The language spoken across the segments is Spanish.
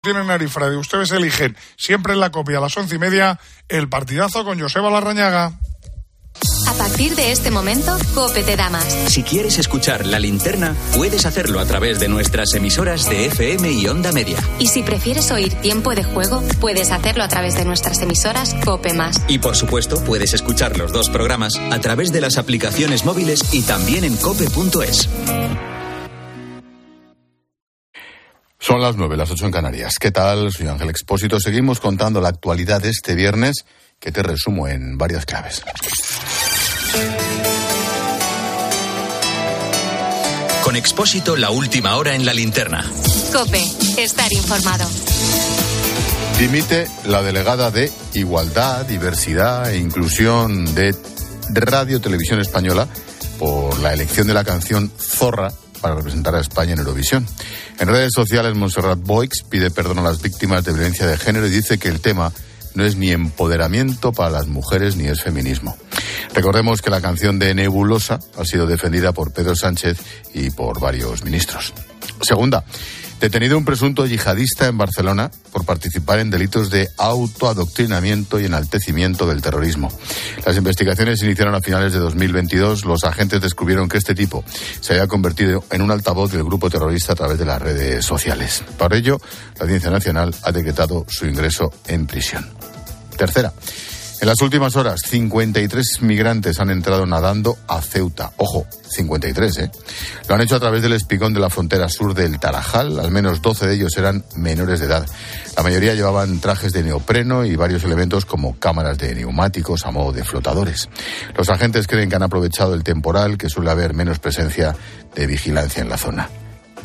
tienen Arifrade. Ustedes eligen siempre en la copia a las once y media el partidazo con Joseba Larrañaga. A partir de este momento, Cope te da más. Si quieres escuchar la linterna, puedes hacerlo a través de nuestras emisoras de FM y Onda Media. Y si prefieres oír tiempo de juego, puedes hacerlo a través de nuestras emisoras Cope Más. Y por supuesto, puedes escuchar los dos programas a través de las aplicaciones móviles y también en cope.es. Son las nueve, las ocho en Canarias. ¿Qué tal? Soy Ángel Expósito. Seguimos contando la actualidad de este viernes, que te resumo en varias claves. Con Expósito, la última hora en la linterna. Cope, estar informado. Dimite la delegada de Igualdad, Diversidad e Inclusión de Radio Televisión Española por la elección de la canción Zorra para representar a España en Eurovisión. En redes sociales, Montserrat Boix pide perdón a las víctimas de violencia de género y dice que el tema no es ni empoderamiento para las mujeres ni es feminismo. Recordemos que la canción de Nebulosa ha sido defendida por Pedro Sánchez y por varios ministros. Segunda, Detenido un presunto yihadista en Barcelona por participar en delitos de autoadoctrinamiento y enaltecimiento del terrorismo. Las investigaciones iniciaron a finales de 2022. Los agentes descubrieron que este tipo se había convertido en un altavoz del grupo terrorista a través de las redes sociales. Por ello, la Audiencia Nacional ha decretado su ingreso en prisión. Tercera, en las últimas horas, 53 migrantes han entrado nadando a Ceuta. Ojo, 53, ¿eh? Lo han hecho a través del espigón de la frontera sur del Tarajal. Al menos 12 de ellos eran menores de edad. La mayoría llevaban trajes de neopreno y varios elementos como cámaras de neumáticos a modo de flotadores. Los agentes creen que han aprovechado el temporal, que suele haber menos presencia de vigilancia en la zona.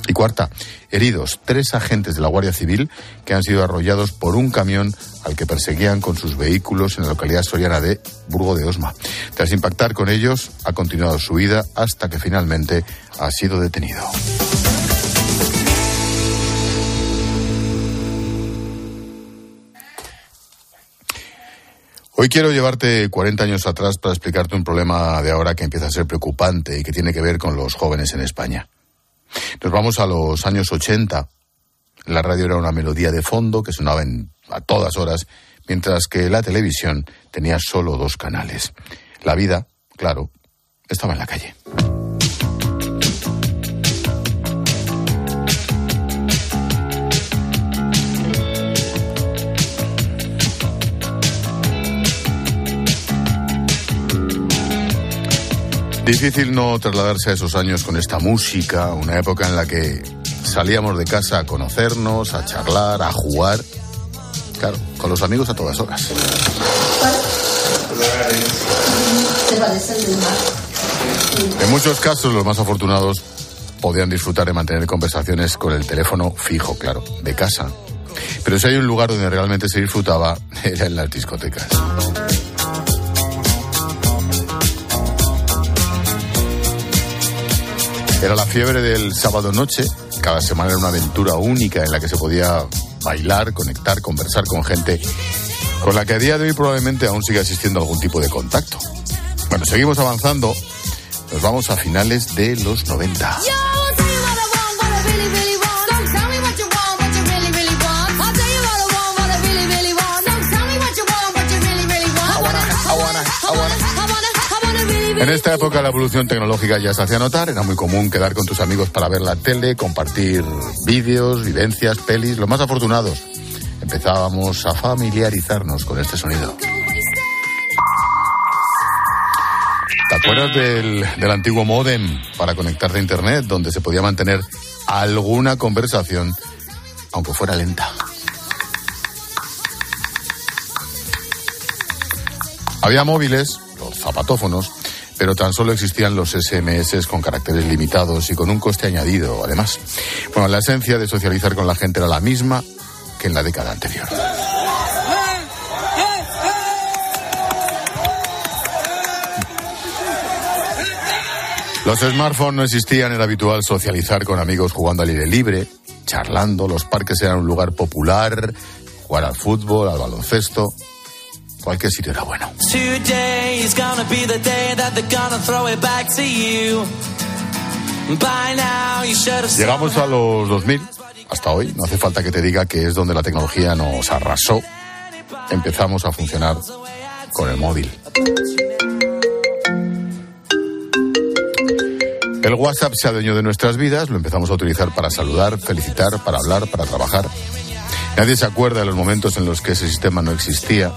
Y cuarta, heridos tres agentes de la Guardia Civil que han sido arrollados por un camión al que perseguían con sus vehículos en la localidad soriana de Burgo de Osma. Tras impactar con ellos, ha continuado su huida hasta que finalmente ha sido detenido. Hoy quiero llevarte 40 años atrás para explicarte un problema de ahora que empieza a ser preocupante y que tiene que ver con los jóvenes en España. Nos vamos a los años 80. La radio era una melodía de fondo que sonaba a todas horas, mientras que la televisión tenía solo dos canales. La vida, claro, estaba en la calle. Difícil no trasladarse a esos años con esta música, una época en la que salíamos de casa a conocernos, a charlar, a jugar. Claro, con los amigos a todas horas. En muchos casos, los más afortunados podían disfrutar de mantener conversaciones con el teléfono fijo, claro, de casa. Pero si hay un lugar donde realmente se disfrutaba, era en las discotecas. Era la fiebre del sábado noche. Cada semana era una aventura única en la que se podía bailar, conectar, conversar con gente con la que a día de hoy probablemente aún sigue existiendo algún tipo de contacto. Bueno, seguimos avanzando. Nos vamos a finales de los 90. En esta época la evolución tecnológica ya se hacía notar, era muy común quedar con tus amigos para ver la tele, compartir vídeos, vivencias, pelis, los más afortunados. Empezábamos a familiarizarnos con este sonido. ¿Te acuerdas del, del antiguo modem para conectarte a Internet, donde se podía mantener alguna conversación, aunque fuera lenta? Había móviles, los zapatófonos, pero tan solo existían los SMS con caracteres limitados y con un coste añadido, además. Bueno, la esencia de socializar con la gente era la misma que en la década anterior. Los smartphones no existían, era habitual socializar con amigos jugando al aire libre, charlando, los parques eran un lugar popular, jugar al fútbol, al baloncesto, cualquier sitio era bueno. Llegamos a los 2000 hasta hoy, no hace falta que te diga que es donde la tecnología nos arrasó. Empezamos a funcionar con el móvil. El WhatsApp se adueñó de nuestras vidas, lo empezamos a utilizar para saludar, felicitar, para hablar, para trabajar. Nadie se acuerda de los momentos en los que ese sistema no existía.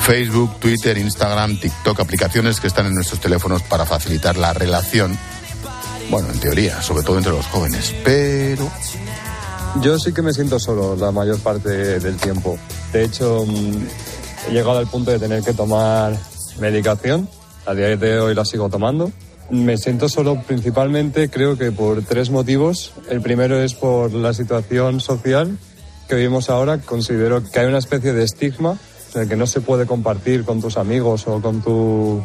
Facebook, Twitter, Instagram, TikTok, aplicaciones que están en nuestros teléfonos para facilitar la relación. Bueno, en teoría, sobre todo entre los jóvenes. Pero yo sí que me siento solo la mayor parte del tiempo. De hecho, mm, he llegado al punto de tener que tomar medicación. A día de hoy la sigo tomando. Me siento solo principalmente, creo que por tres motivos. El primero es por la situación social que vivimos ahora. Considero que hay una especie de estigma el que no se puede compartir con tus amigos o con tus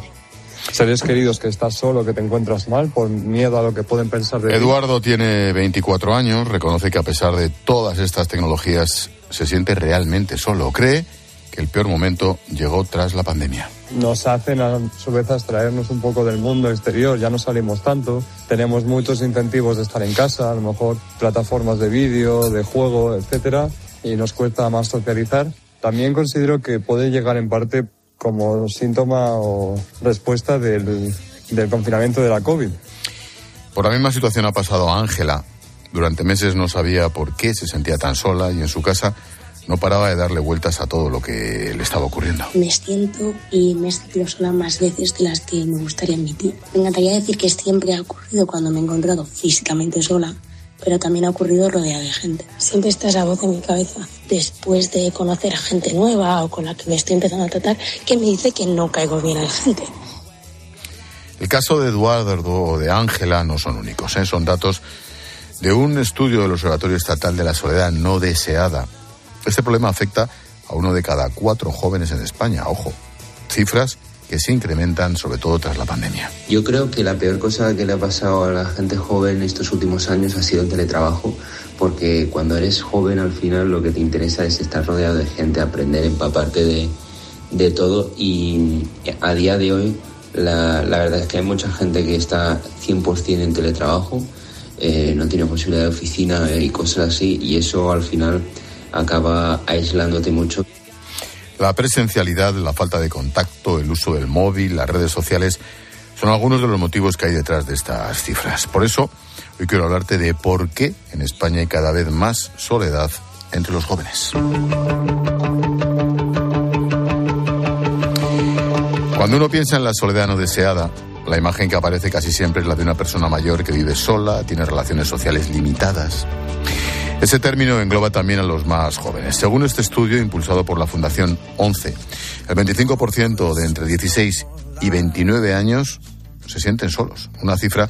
seres queridos que estás solo, que te encuentras mal por miedo a lo que pueden pensar de Eduardo tiene 24 años, reconoce que a pesar de todas estas tecnologías se siente realmente solo. Cree que el peor momento llegó tras la pandemia. Nos hacen a su vez extraernos un poco del mundo exterior, ya no salimos tanto, tenemos muchos incentivos de estar en casa, a lo mejor plataformas de vídeo, de juego, etcétera, y nos cuesta más socializar. También considero que puede llegar en parte como síntoma o respuesta del, del confinamiento de la COVID. Por la misma situación ha pasado Ángela. Durante meses no sabía por qué se sentía tan sola y en su casa no paraba de darle vueltas a todo lo que le estaba ocurriendo. Me siento y me he sentido sola más veces de las que me gustaría admitir. Me encantaría decir que siempre ha ocurrido cuando me he encontrado físicamente sola, pero también ha ocurrido rodeada de gente. Siempre está esa voz en mi cabeza, después de conocer a gente nueva o con la que me estoy empezando a tratar, que me dice que no caigo bien a la gente. El caso de Eduardo o de Ángela no son únicos, ¿eh? son datos de un estudio del Observatorio Estatal de la Soledad No Deseada. Este problema afecta a uno de cada cuatro jóvenes en España, ojo, cifras que se incrementan sobre todo tras la pandemia. Yo creo que la peor cosa que le ha pasado a la gente joven estos últimos años ha sido el teletrabajo, porque cuando eres joven al final lo que te interesa es estar rodeado de gente, aprender, empaparte de, de todo y a día de hoy la, la, verdad es que hay mucha gente que está 100% en teletrabajo, eh, no tiene posibilidad de oficina y cosas así y eso al final acaba aislándote mucho. La presencialidad, la falta de contacto, el uso del móvil, las redes sociales, son algunos de los motivos que hay detrás de estas cifras. Por eso, hoy quiero hablarte de por qué en España hay cada vez más soledad entre los jóvenes. Cuando uno piensa en la soledad no deseada, la imagen que aparece casi siempre es la de una persona mayor que vive sola, tiene relaciones sociales limitadas, ese término engloba también a los más jóvenes. Según este estudio impulsado por la Fundación 11, el 25% de entre 16 y 29 años se sienten solos, una cifra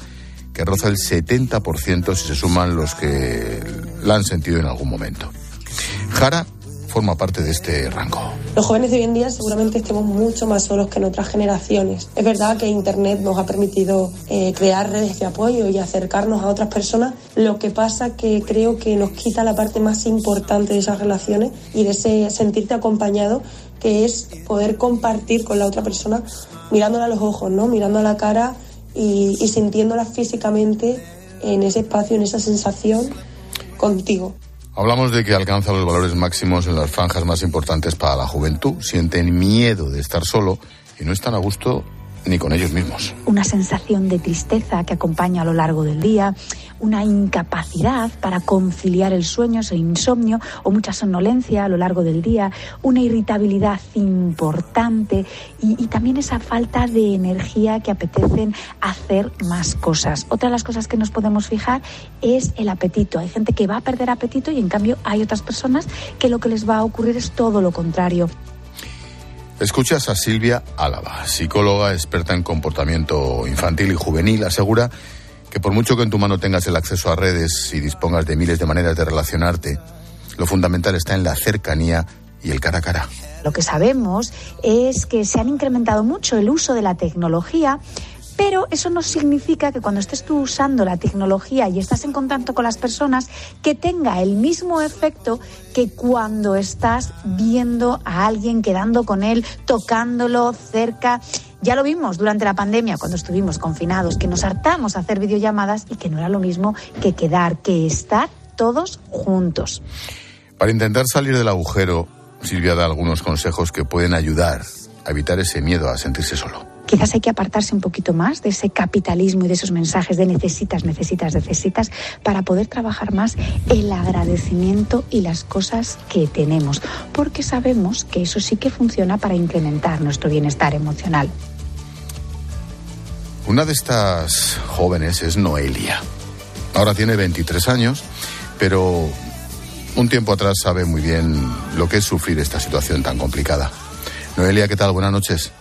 que roza el 70% si se suman los que la han sentido en algún momento. Jara forma parte de este rango. Los jóvenes de hoy en día seguramente estemos mucho más solos que en otras generaciones. Es verdad que Internet nos ha permitido eh, crear redes de apoyo y acercarnos a otras personas. Lo que pasa que creo que nos quita la parte más importante de esas relaciones y de ese sentirte acompañado, que es poder compartir con la otra persona mirándola a los ojos, ¿no? Mirando a la cara y, y sintiéndola físicamente en ese espacio, en esa sensación contigo. Hablamos de que alcanza los valores máximos en las franjas más importantes para la juventud. Sienten miedo de estar solo y no están a gusto ni con ellos mismos. Una sensación de tristeza que acompaña a lo largo del día, una incapacidad para conciliar el sueño, ese insomnio o mucha somnolencia a lo largo del día, una irritabilidad importante y, y, también esa falta de energía que apetecen hacer más cosas. Otra de las cosas que nos podemos fijar es el apetito. Hay gente que va a perder apetito y en cambio hay otras personas que lo que les va a ocurrir es todo lo contrario. Escuchas a Silvia Álava, psicóloga experta en comportamiento infantil y juvenil, asegura que por mucho que en tu mano tengas el acceso a redes y dispongas de miles de maneras de relacionarte, lo fundamental está en la cercanía y el cara a cara. Lo que sabemos es que se han incrementado mucho el uso de la tecnología pero eso no significa que cuando estés tú usando la tecnología y estás en contacto con las personas, que tenga el mismo efecto que cuando estás viendo a alguien, quedando con él, tocándolo cerca. Ya lo vimos durante la pandemia, cuando estuvimos confinados, que nos hartamos a hacer videollamadas y que no era lo mismo que quedar, que estar todos juntos. Para intentar salir del agujero, Silvia da algunos consejos que pueden ayudar a evitar ese miedo a sentirse solo. Quizás hay que apartarse un poquito más de ese capitalismo y de esos mensajes de necesitas, necesitas, necesitas, para poder trabajar más el agradecimiento y las cosas que tenemos, porque sabemos que eso sí que funciona para incrementar nuestro bienestar emocional. Una de estas jóvenes es Noelia. Ahora tiene 23 años, pero un tiempo atrás sabe muy bien lo que es sufrir esta situación tan complicada. Noelia, ¿qué tal? Buenas noches.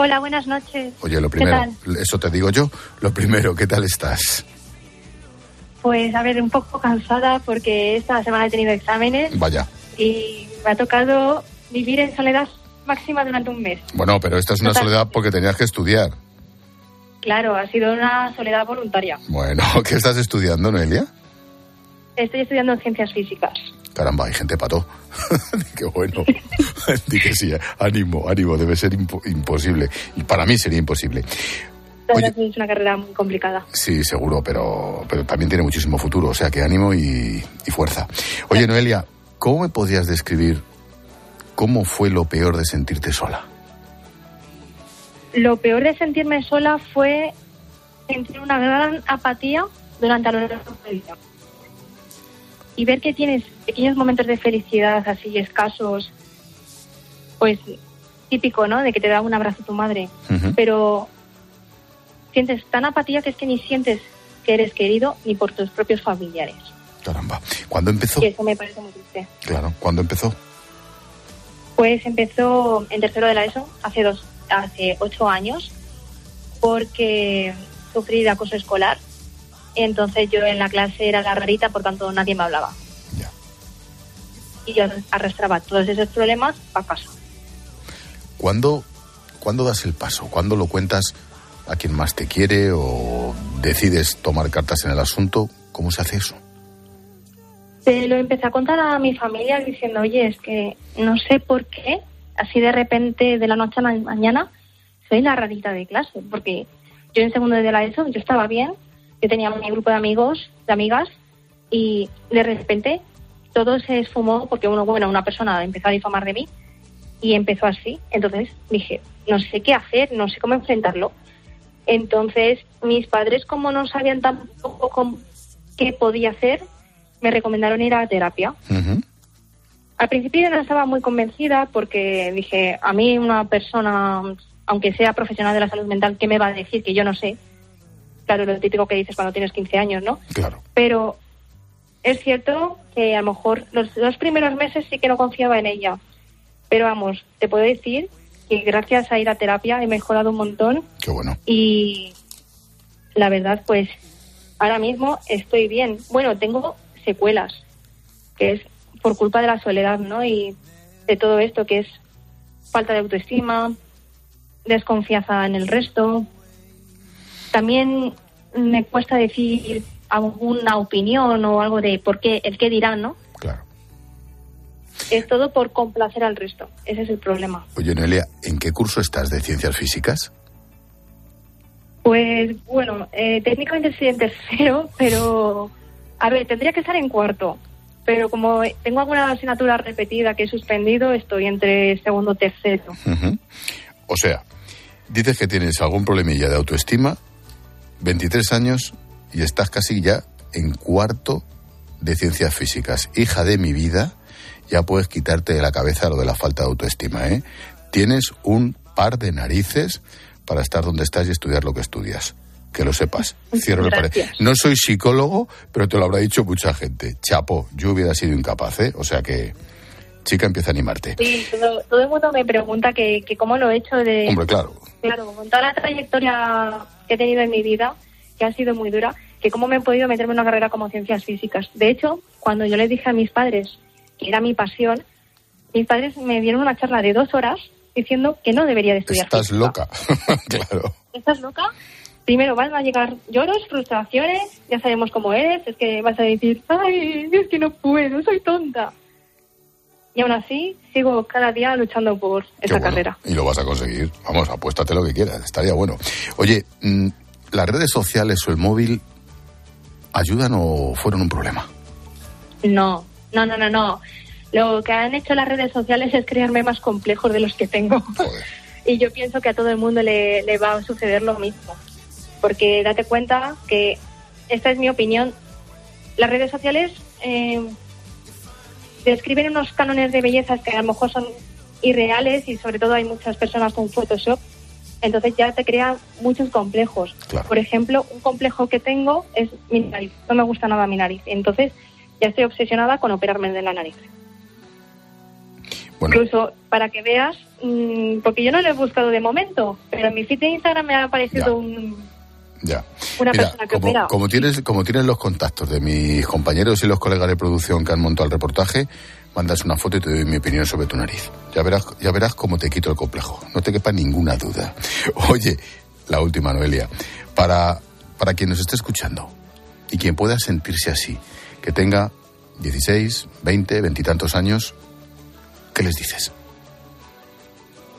Hola, buenas noches. Oye, lo primero, eso te digo yo, lo primero, ¿qué tal estás? Pues a ver, un poco cansada porque esta semana he tenido exámenes. Vaya. Y me ha tocado vivir en soledad máxima durante un mes. Bueno, pero esta es una soledad porque tenías que estudiar. Claro, ha sido una soledad voluntaria. Bueno, ¿qué estás estudiando, Noelia? Estoy estudiando ciencias físicas. Caramba, hay gente pato. Qué bueno. Di que sí, ánimo, ánimo, debe ser imposible. Y para mí sería imposible. es una carrera muy complicada. Sí, seguro, pero, pero también tiene muchísimo futuro, o sea que ánimo y, y fuerza. Oye, Noelia, ¿cómo me podrías describir cómo fue lo peor de sentirte sola? Lo peor de sentirme sola fue sentir una gran apatía durante la largo y ver que tienes pequeños momentos de felicidad así escasos, pues típico, ¿no? De que te da un abrazo tu madre, pero sientes tan apatía que es que ni sientes que eres querido ni por tus propios familiares. Caramba, ¿cuándo empezó? Y eso me parece muy triste. Claro, ¿cuándo empezó? Pues empezó en tercero de la ESO, hace dos, hace ocho años, porque sufrí de acoso escolar entonces yo en la clase era la rarita, por tanto nadie me hablaba. Y yo arrastraba todos esos problemas a casa. ¿Cuándo, ¿Cuándo das el paso? ¿Cuándo lo cuentas a quien más te quiere o decides tomar cartas en el asunto? ¿Cómo se hace eso? Se lo empecé a contar a mi familia diciendo, oye, es que no sé por qué, así de repente, de la noche a la mañana, soy la rarita de clase, porque yo en segundo de la ESO, yo estaba bien, yo tenía mi grupo de amigos, de amigas, y de repente todo se esfumó porque uno, bueno, una persona empezó a difamar de mí y empezó así. Entonces dije, no sé qué hacer, no sé cómo enfrentarlo. Entonces mis padres, como no sabían tampoco qué podía hacer, me recomendaron ir a terapia. Al principio no estaba muy convencida porque dije, a mí una persona, aunque sea profesional de la salud mental, ¿qué me va a decir que yo no sé? Claro, lo típico que dices cuando tienes 15 años, ¿no? Claro. Pero es cierto que a lo mejor los dos primeros meses sí que no confiaba en ella. Pero vamos, te puedo decir que gracias a ir a terapia he mejorado un montón. Qué bueno. Y la verdad, pues ahora mismo estoy bien. Bueno, tengo secuelas, que es por culpa de la soledad, ¿no? Y de todo esto, que es falta de autoestima, desconfianza en el resto, también me cuesta decir alguna opinión o algo de por qué, el qué dirán, ¿no? Claro. Es todo por complacer al resto. Ese es el problema. Oye, Nelia, ¿en qué curso estás de ciencias físicas? Pues bueno, eh, técnicamente estoy en tercero, pero a ver, tendría que estar en cuarto. Pero como tengo alguna asignatura repetida que he suspendido, estoy entre segundo y tercero. O sea, dices que tienes algún problemilla de autoestima 23 años y estás casi ya en cuarto de ciencias físicas. Hija de mi vida, ya puedes quitarte de la cabeza lo de la falta de autoestima, ¿eh? Tienes un par de narices para estar donde estás y estudiar lo que estudias. Que lo sepas. Cierro el No soy psicólogo, pero te lo habrá dicho mucha gente. Chapo, yo hubiera sido incapaz, ¿eh? O sea que, chica, empieza a animarte. Sí, todo, el mundo me pregunta que, que cómo lo he hecho de... Hombre, claro. Claro, con toda la trayectoria que he tenido en mi vida, que ha sido muy dura, que cómo me he podido meterme en una carrera como ciencias físicas. De hecho, cuando yo les dije a mis padres que era mi pasión, mis padres me dieron una charla de dos horas diciendo que no debería de estudiar. Estás loca, claro. ¿Estás loca? Primero van a llegar lloros, frustraciones, ya sabemos cómo eres, es que vas a decir, ay, es que no puedo, soy tonta. Y aún así, sigo cada día luchando por esa carrera. Y lo vas a conseguir. Vamos, apuéstate lo que quieras, estaría bueno. Oye, mm, ¿las redes sociales o el móvil ayudan o fueron un problema? No, no, no, no, no. Lo que han hecho las redes sociales es crearme más complejos de los que tengo. y yo pienso que a todo el mundo le, le va a suceder lo mismo. Porque date cuenta que esta es mi opinión. Las redes sociales eh, describen unos cánones de belleza que a lo mejor son irreales y sobre todo hay muchas personas con Photoshop. Entonces ya te crea muchos complejos. Por ejemplo, un complejo que tengo es mi nariz. No me gusta nada mi nariz. Entonces ya estoy obsesionada con operarme de la nariz. Incluso para que veas, mm, porque yo no lo he buscado de momento, pero en mi feed de Instagram me ha aparecido un, ya. una persona que como, opera. como tienes como tienes los contactos de mis compañeros y los colegas de producción que han montado el reportaje, mandas una foto y te doy mi opinión sobre tu nariz. Ya verás, ya verás cómo te quito el complejo. No te quepa ninguna duda. Oye, la última, Noelia. Para, para quien nos esté escuchando y quien pueda sentirse así, que tenga 16, 20, 20 y tantos años, ¿qué les dices?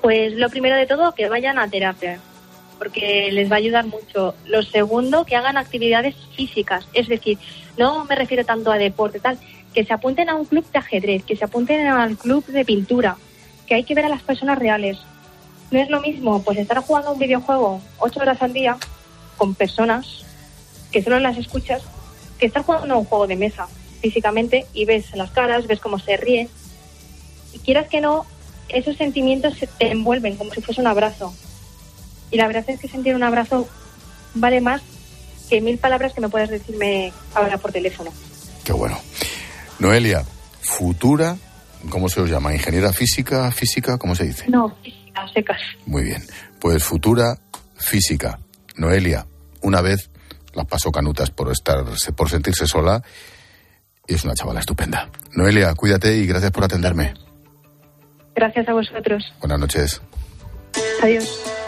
Pues lo primero de todo, que vayan a terapia, porque les va a ayudar mucho. Lo segundo, que hagan actividades físicas, es decir, no me refiero tanto a deporte, tal, que se apunten a un club de ajedrez, que se apunten al club de pintura, que hay que ver a las personas reales. No es lo mismo, pues estar jugando un videojuego ocho horas al día con personas que solo las escuchas, que estar jugando un juego de mesa físicamente y ves las caras, ves cómo se ríen. Y quieras que no, esos sentimientos se te envuelven como si fuese un abrazo. Y la verdad es que sentir un abrazo vale más que mil palabras que me puedas decirme ahora por teléfono. Qué bueno. Noelia, futura, ¿cómo se os llama? ¿Ingeniera física? ¿Física? ¿Cómo se dice? No, física, secas. Muy bien. Pues futura física. Noelia, una vez las pasó canutas por estar, por sentirse sola y es una chavala estupenda. Noelia, cuídate y gracias por atenderme. Gracias a vosotros. Buenas noches. Adiós.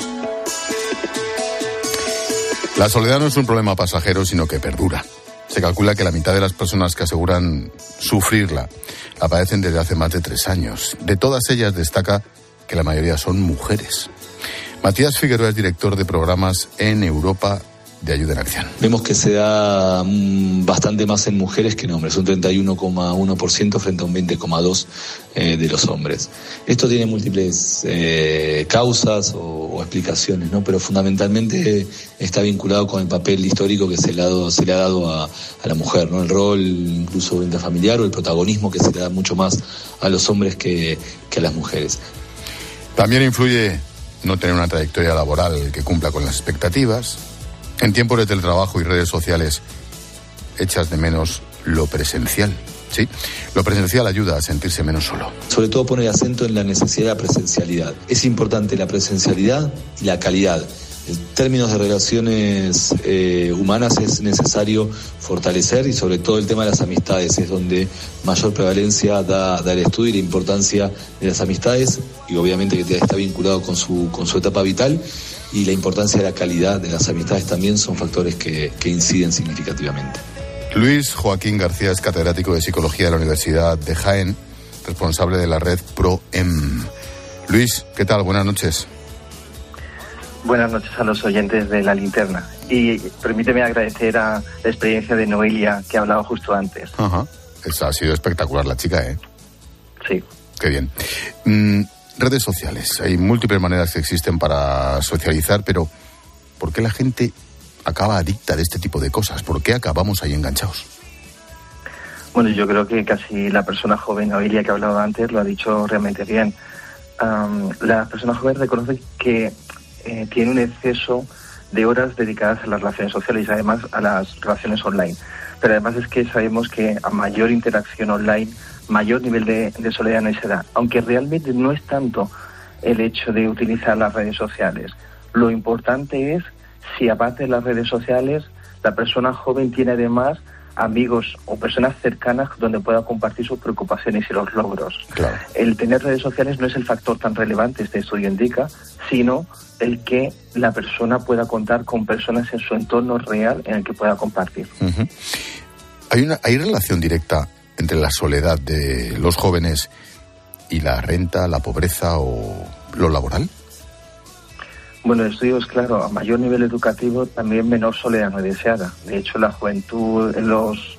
La soledad no es un problema pasajero, sino que perdura. Se calcula que la mitad de las personas que aseguran sufrirla la padecen desde hace más de tres años. De todas ellas destaca que la mayoría son mujeres. Matías Figueroa es director de programas en Europa de ayuda en acción. Vemos que se da mm, bastante más en mujeres que en hombres, un 31,1% frente a un 20,2% eh, de los hombres. Esto tiene múltiples eh, causas o, o, explicaciones, ¿no? pero fundamentalmente está vinculado con el papel histórico que se le ha dado, se le ha dado a, a, la mujer, ¿no? el rol incluso intrafamiliar o el protagonismo que se le da mucho más a los hombres que, que a las mujeres. También influye no tener una trayectoria laboral que cumpla con las expectativas, en tiempos de teletrabajo y redes sociales, echas de menos lo presencial. ¿sí? Lo presencial ayuda a sentirse menos solo. Sobre todo poner acento en la necesidad de la presencialidad. Es importante la presencialidad y la calidad. En términos de relaciones eh, humanas es necesario fortalecer y sobre todo el tema de las amistades es donde mayor prevalencia da, da el estudio y la importancia de las amistades y obviamente que está vinculado con su, con su etapa vital y la importancia de la calidad de las amistades también son factores que, que inciden significativamente. Luis Joaquín García es catedrático de Psicología de la Universidad de Jaén, responsable de la red ProEM. Luis, ¿qué tal? Buenas noches. Buenas noches a los oyentes de La Linterna. Y permíteme agradecer a la experiencia de Noelia que ha hablado justo antes. Ajá. Esa ha sido espectacular la chica, ¿eh? Sí. Qué bien. Mm, redes sociales. Hay múltiples maneras que existen para socializar, pero ¿por qué la gente acaba adicta de este tipo de cosas? ¿Por qué acabamos ahí enganchados? Bueno, yo creo que casi la persona joven, Noelia, que ha hablado antes, lo ha dicho realmente bien. La persona joven reconoce que eh, tiene un exceso de horas dedicadas a las relaciones sociales y además a las relaciones online. Pero además es que sabemos que a mayor interacción online, mayor nivel de, de soledad no se da. Aunque realmente no es tanto el hecho de utilizar las redes sociales. Lo importante es si aparte de las redes sociales, la persona joven tiene además amigos o personas cercanas donde pueda compartir sus preocupaciones y los logros. Claro. El tener redes sociales no es el factor tan relevante, este estudio indica, sino el que la persona pueda contar con personas en su entorno real en el que pueda compartir. Uh -huh. ¿Hay, una, ¿Hay relación directa entre la soledad de los jóvenes y la renta, la pobreza o lo laboral? Bueno, el estudio es claro, a mayor nivel educativo también menor soledad no deseada. De hecho, la juventud en los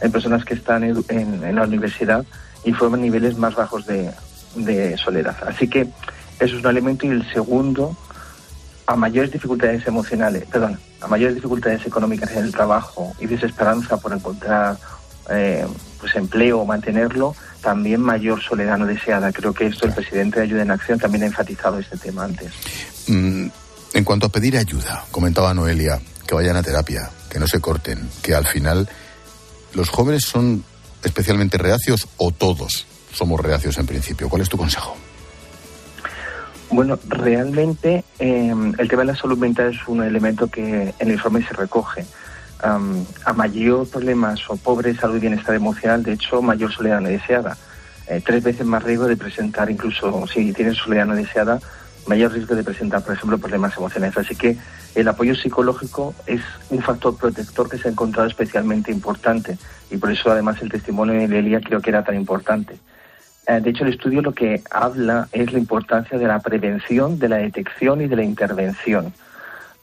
en personas que están en, en la universidad informan niveles más bajos de, de soledad. Así que eso es un elemento y el segundo, a mayores dificultades emocionales, perdón, a mayores dificultades económicas en el trabajo y desesperanza por encontrar eh, pues empleo o mantenerlo, también mayor soledad no deseada. Creo que esto el presidente de Ayuda en Acción también ha enfatizado este tema antes. Mm, en cuanto a pedir ayuda, comentaba Noelia, que vayan a terapia, que no se corten, que al final los jóvenes son especialmente reacios o todos somos reacios en principio. ¿Cuál es tu consejo? Bueno, realmente em, el tema de la salud mental es un elemento que en el informe se recoge. A mayor problemas o pobre salud y bienestar emocional, de hecho, mayor soledad no deseada. Eh, tres veces más riesgo de presentar, incluso si tienes soledad no deseada, mayor riesgo de presentar, por ejemplo, problemas emocionales. Así que el apoyo psicológico es un factor protector que se ha encontrado especialmente importante y por eso además el testimonio de Lelia creo que era tan importante. Eh, de hecho, el estudio lo que habla es la importancia de la prevención, de la detección y de la intervención.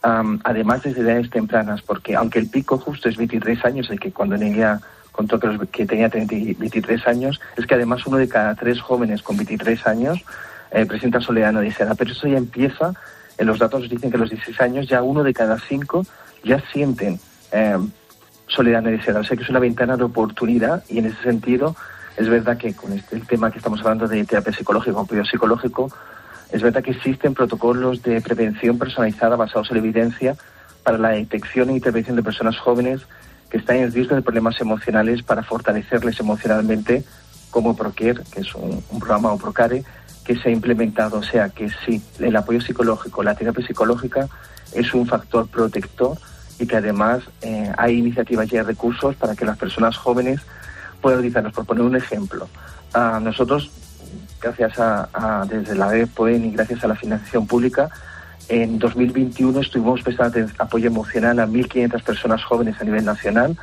Además, desde edades tempranas, porque aunque el pico justo es 23 años, el que cuando Nelia contó que, que tenía 23 años, es que además uno de cada tres jóvenes con 23 años eh, presenta soledad no deseada. Pero eso ya empieza, en los datos dicen que a los 16 años ya uno de cada cinco ya sienten eh, soledad no deseada. O sea que es una ventana de oportunidad y en ese sentido es verdad que con este el tema que estamos hablando de terapia psicológica apoyo psicológico, es verdad que existen protocolos de prevención personalizada basados en la evidencia para la detección e intervención de personas jóvenes que están en riesgo de problemas emocionales para fortalecerles emocionalmente, como ProCare, que es un, programa o Procare, que se ha implementado. O sea que sí, el apoyo psicológico, la terapia psicológica es un factor protector y que además eh, hay iniciativas y hay recursos para que las personas jóvenes puedan utilizarlos. Por poner un ejemplo, nosotros, gracias a, desde la EPOEN y gracias a la financiación pública, en 2021 estuvimos prestando apoyo emocional a 1.500 personas jóvenes a nivel nacional,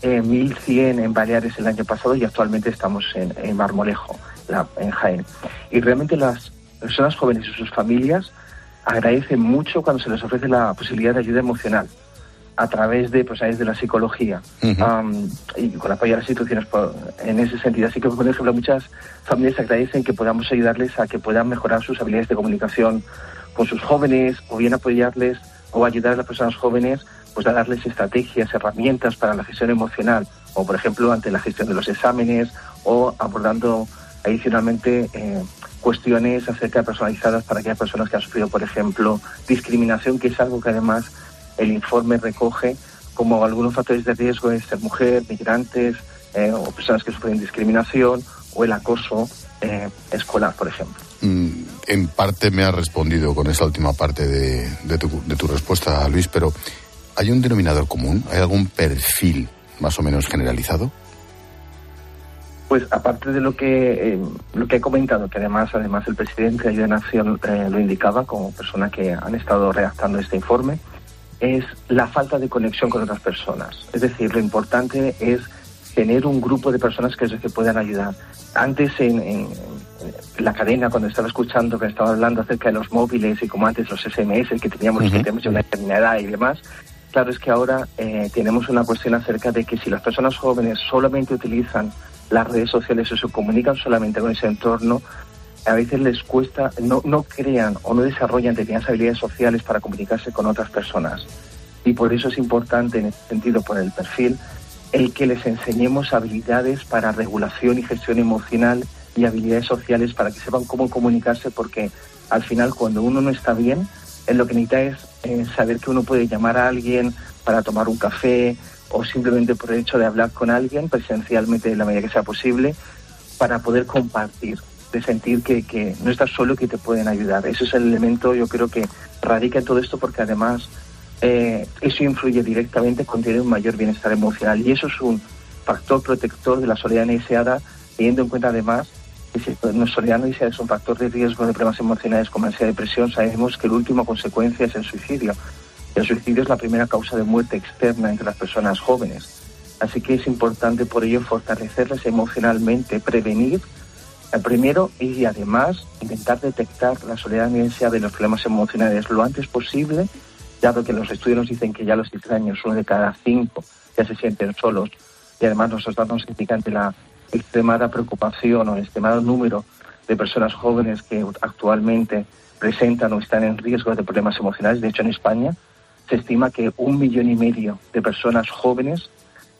eh, 1.100 en Baleares el año pasado y actualmente estamos en, en Marmolejo en Jaén. Y realmente las personas jóvenes y sus familias agradecen mucho cuando se les ofrece la posibilidad de ayuda emocional a través de pues de la psicología. Y con apoyo a las instituciones en ese sentido. Así que, por ejemplo, muchas familias agradecen que podamos ayudarles a que puedan mejorar sus habilidades de comunicación con sus jóvenes o bien apoyarles o ayudar a las personas jóvenes pues a darles estrategias, herramientas para la gestión emocional. O, por ejemplo, ante la gestión de los exámenes o abordando adicionalmente eh, cuestiones acerca de personalizadas para aquellas personas que han sufrido, por ejemplo, discriminación, que es algo que además el informe recoge como algunos factores de riesgo de ser mujer, migrantes eh, o personas que sufren discriminación o el acoso eh, escolar, por ejemplo. Mm, en parte me ha respondido con esa última parte de, de, tu, de tu respuesta, Luis, pero ¿hay un denominador común? ¿Hay algún perfil más o menos generalizado? Pues aparte de lo que eh, lo que he comentado, que además además el presidente de Ayuda Nación eh, lo indicaba como persona que han estado redactando este informe, es la falta de conexión con otras personas. Es decir, lo importante es tener un grupo de personas que, que puedan ayudar. Antes en, la cadena, cuando estaba escuchando que estaba hablando acerca de los móviles y como antes los SMS que teníamos, que teníamos una determinada y demás, claro es que ahora eh, tenemos una cuestión acerca de que si las personas jóvenes solamente utilizan las redes sociales o se comunican solamente con ese entorno, a veces les cuesta, no, no crean o no desarrollan determinadas habilidades sociales para comunicarse con otras personas. Y por eso es importante, en ese sentido, por el perfil, el que les enseñemos habilidades para regulación y gestión emocional y habilidades sociales para que sepan cómo comunicarse, porque al final cuando uno no está bien, lo que necesita es eh, saber que uno puede llamar a alguien para tomar un café, o simplemente por el hecho de hablar con alguien presencialmente en la medida que sea posible para poder compartir, de sentir que, que no estás solo, que te pueden ayudar. Ese es el elemento, yo creo que radica en todo esto porque además eh, eso influye directamente con tener un mayor bienestar emocional y eso es un factor protector de la soledad deseada, teniendo en cuenta además que si la soledad no es un factor de riesgo de problemas emocionales como ansiedad y depresión, sabemos que la última consecuencia es el suicidio. El suicidio es la primera causa de muerte externa entre las personas jóvenes. Así que es importante por ello fortalecerles emocionalmente, prevenir el primero y además intentar detectar la soledad de los problemas emocionales lo antes posible, dado que los estudios nos dicen que ya a los 10 años uno de cada cinco ya se sienten solos y además los datos nos indican de la extremada preocupación o el extremado número de personas jóvenes que actualmente presentan o están en riesgo de problemas emocionales. De hecho, en España se estima que un millón y medio de personas jóvenes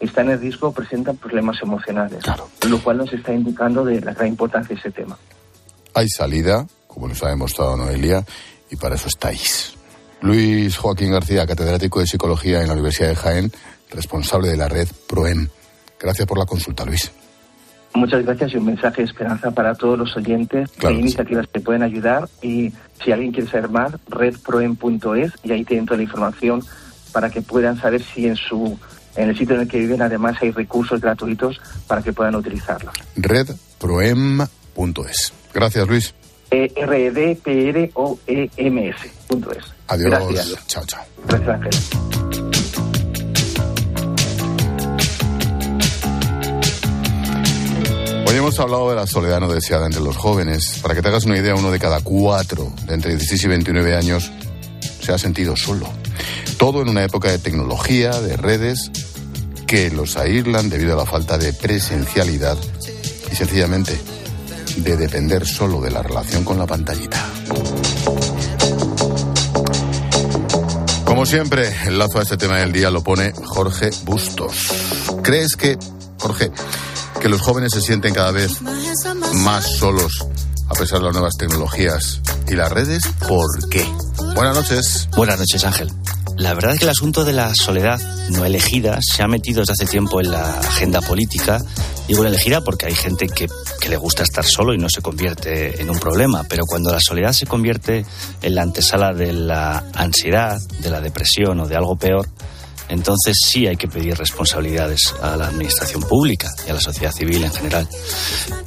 están en riesgo o presentan problemas emocionales, lo cual nos está indicando de la gran importancia de ese tema. Hay salida, como nos ha demostrado Noelia, y para eso estáis. Luis Joaquín García, catedrático de Psicología en la Universidad de Jaén, responsable de la red PROEM. Gracias por la consulta, Luis. Muchas gracias y un mensaje de esperanza para todos los oyentes. Hay iniciativas que pueden ayudar y si alguien quiere saber más, redproem.es y ahí tienen toda la información para que puedan saber si en su en el sitio en el que viven además hay recursos gratuitos para que puedan utilizarlos. Redproem.es. Gracias, Luis. E R D P R O E M S. Adiós. Gracias. Chao, chao. Gracias, Hoy hemos hablado de la soledad no deseada entre los jóvenes. Para que te hagas una idea, uno de cada cuatro de entre 16 y 29 años se ha sentido solo. Todo en una época de tecnología, de redes, que los aíslan debido a la falta de presencialidad y sencillamente de depender solo de la relación con la pantallita. Como siempre, el lazo a este tema del día lo pone Jorge Bustos. ¿Crees que, Jorge, que los jóvenes se sienten cada vez más solos a pesar de las nuevas tecnologías y las redes. ¿Por qué? Buenas noches. Buenas noches, Ángel. La verdad es que el asunto de la soledad no elegida se ha metido desde hace tiempo en la agenda política. Digo elegida porque hay gente que, que, le gusta estar solo y no se convierte en un problema, pero cuando la soledad se convierte en la antesala de la ansiedad, de la depresión o de algo peor, entonces sí hay que pedir responsabilidades a la administración pública y a la sociedad civil en general.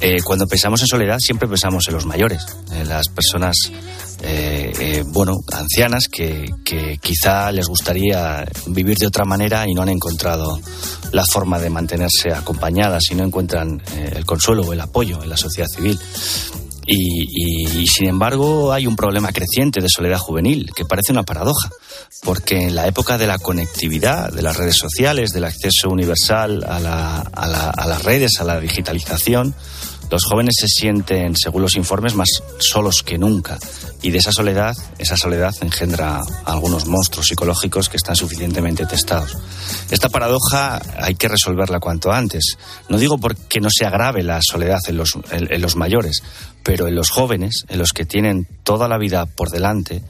Eh, cuando pensamos en soledad siempre pensamos en los mayores, en las personas, eh, eh, bueno, ancianas que, que quizá les gustaría vivir de otra manera y no han encontrado la forma de mantenerse acompañadas y no encuentran el consuelo o el apoyo en la sociedad civil. Y, y, sin embargo hay un problema creciente de soledad juvenil, que parece una paradoja, porque en la época de la conectividad, de las redes sociales, del acceso universal a, la, a, la, a las redes, a la digitalización, los jóvenes se sienten, según los informes, más solos que nunca. Y de esa soledad, esa soledad engendra algunos monstruos psicológicos que están suficientemente testados. Esta paradoja hay que resolverla cuanto antes. No digo porque no se agrave la soledad en los, en, en los mayores, pero en los jóvenes, en los que tienen toda la vida por delante,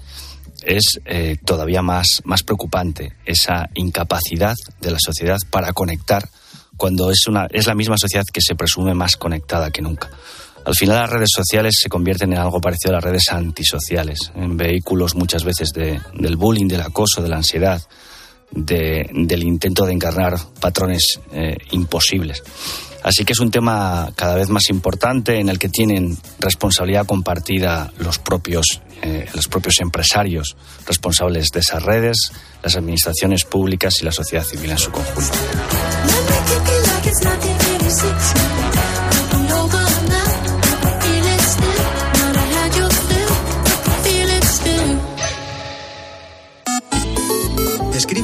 es eh, todavía más, más preocupante esa incapacidad de la sociedad para conectar cuando es, una, es la misma sociedad que se presume más conectada que nunca. Al final las redes sociales se convierten en algo parecido a las redes antisociales, en vehículos muchas veces de, del bullying, del acoso, de la ansiedad, de, del intento de encarnar patrones eh, imposibles. Así que es un tema cada vez más importante en el que tienen responsabilidad compartida los propios, eh, los propios empresarios responsables de esas redes, las administraciones públicas y la sociedad civil en su conjunto.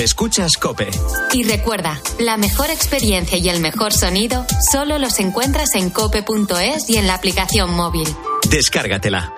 Escuchas Cope. Y recuerda, la mejor experiencia y el mejor sonido solo los encuentras en cope.es y en la aplicación móvil. Descárgatela.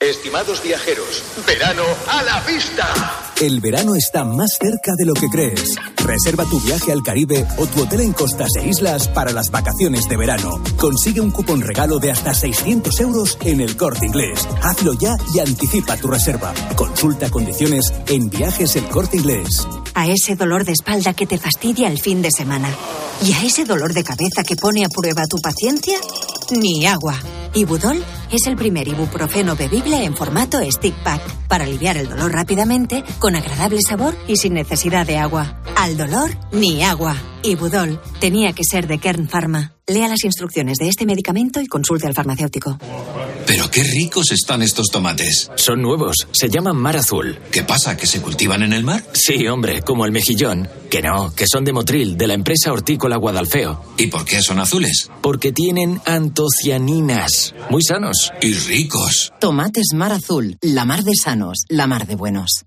Estimados viajeros, verano a la vista. El verano está más cerca de lo que crees. Reserva tu viaje al Caribe o tu hotel en costas e islas para las vacaciones de verano. Consigue un cupón regalo de hasta 600 euros en el corte inglés. Hazlo ya y anticipa tu reserva. Consulta condiciones en viajes el corte inglés. A ese dolor de espalda que te fastidia el fin de semana. ¿Y a ese dolor de cabeza que pone a prueba tu paciencia? Ni agua. Ibudol es el primer ibuprofeno bebible en formato stick pack para aliviar el dolor rápidamente, con agradable sabor y sin necesidad de agua. Al dolor, ni agua. Ibudol tenía que ser de Kern Pharma. Lea las instrucciones de este medicamento y consulte al farmacéutico. Pero qué ricos están estos tomates. Son nuevos, se llaman mar azul. ¿Qué pasa? ¿Que se cultivan en el mar? Sí, hombre, como el mejillón. Que no, que son de Motril, de la empresa hortícola Guadalfeo. ¿Y por qué son azules? Porque tienen antocianinas. Muy sanos. Y ricos. Tomates mar azul, la mar de sanos, la mar de buenos.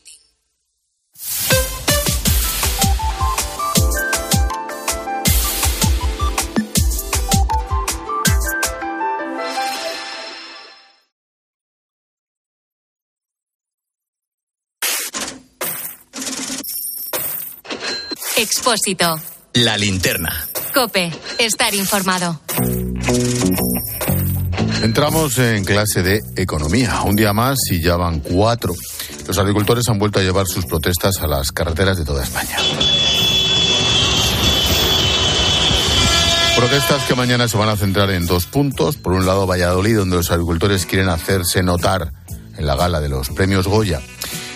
Expósito. La linterna. Cope. Estar informado. Entramos en clase de economía. Un día más y ya van cuatro. Los agricultores han vuelto a llevar sus protestas a las carreteras de toda España. Protestas que mañana se van a centrar en dos puntos. Por un lado, Valladolid, donde los agricultores quieren hacerse notar en la gala de los premios Goya.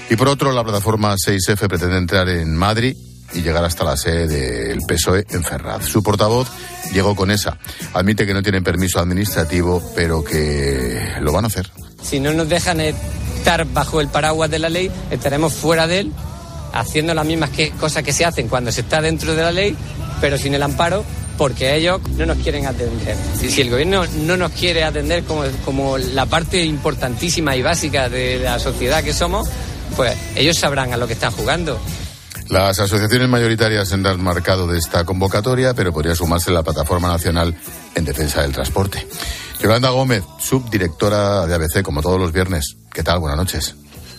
Y por otro, la plataforma 6F pretende entrar en Madrid y llegar hasta la sede del PSOE en Ferraz. Su portavoz, Diego Conesa, admite que no tienen permiso administrativo, pero que lo van a hacer. Si no nos dejan estar bajo el paraguas de la ley, estaremos fuera de él, haciendo las mismas cosas que se hacen cuando se está dentro de la ley, pero sin el amparo, porque ellos no nos quieren atender. Si, si el gobierno no nos quiere atender como, como la parte importantísima y básica de la sociedad que somos, pues ellos sabrán a lo que están jugando. Las asociaciones mayoritarias se han marcado de esta convocatoria, pero podría sumarse la Plataforma Nacional en Defensa del Transporte. Yolanda Gómez, subdirectora de ABC, como todos los viernes. ¿Qué tal? Buenas noches.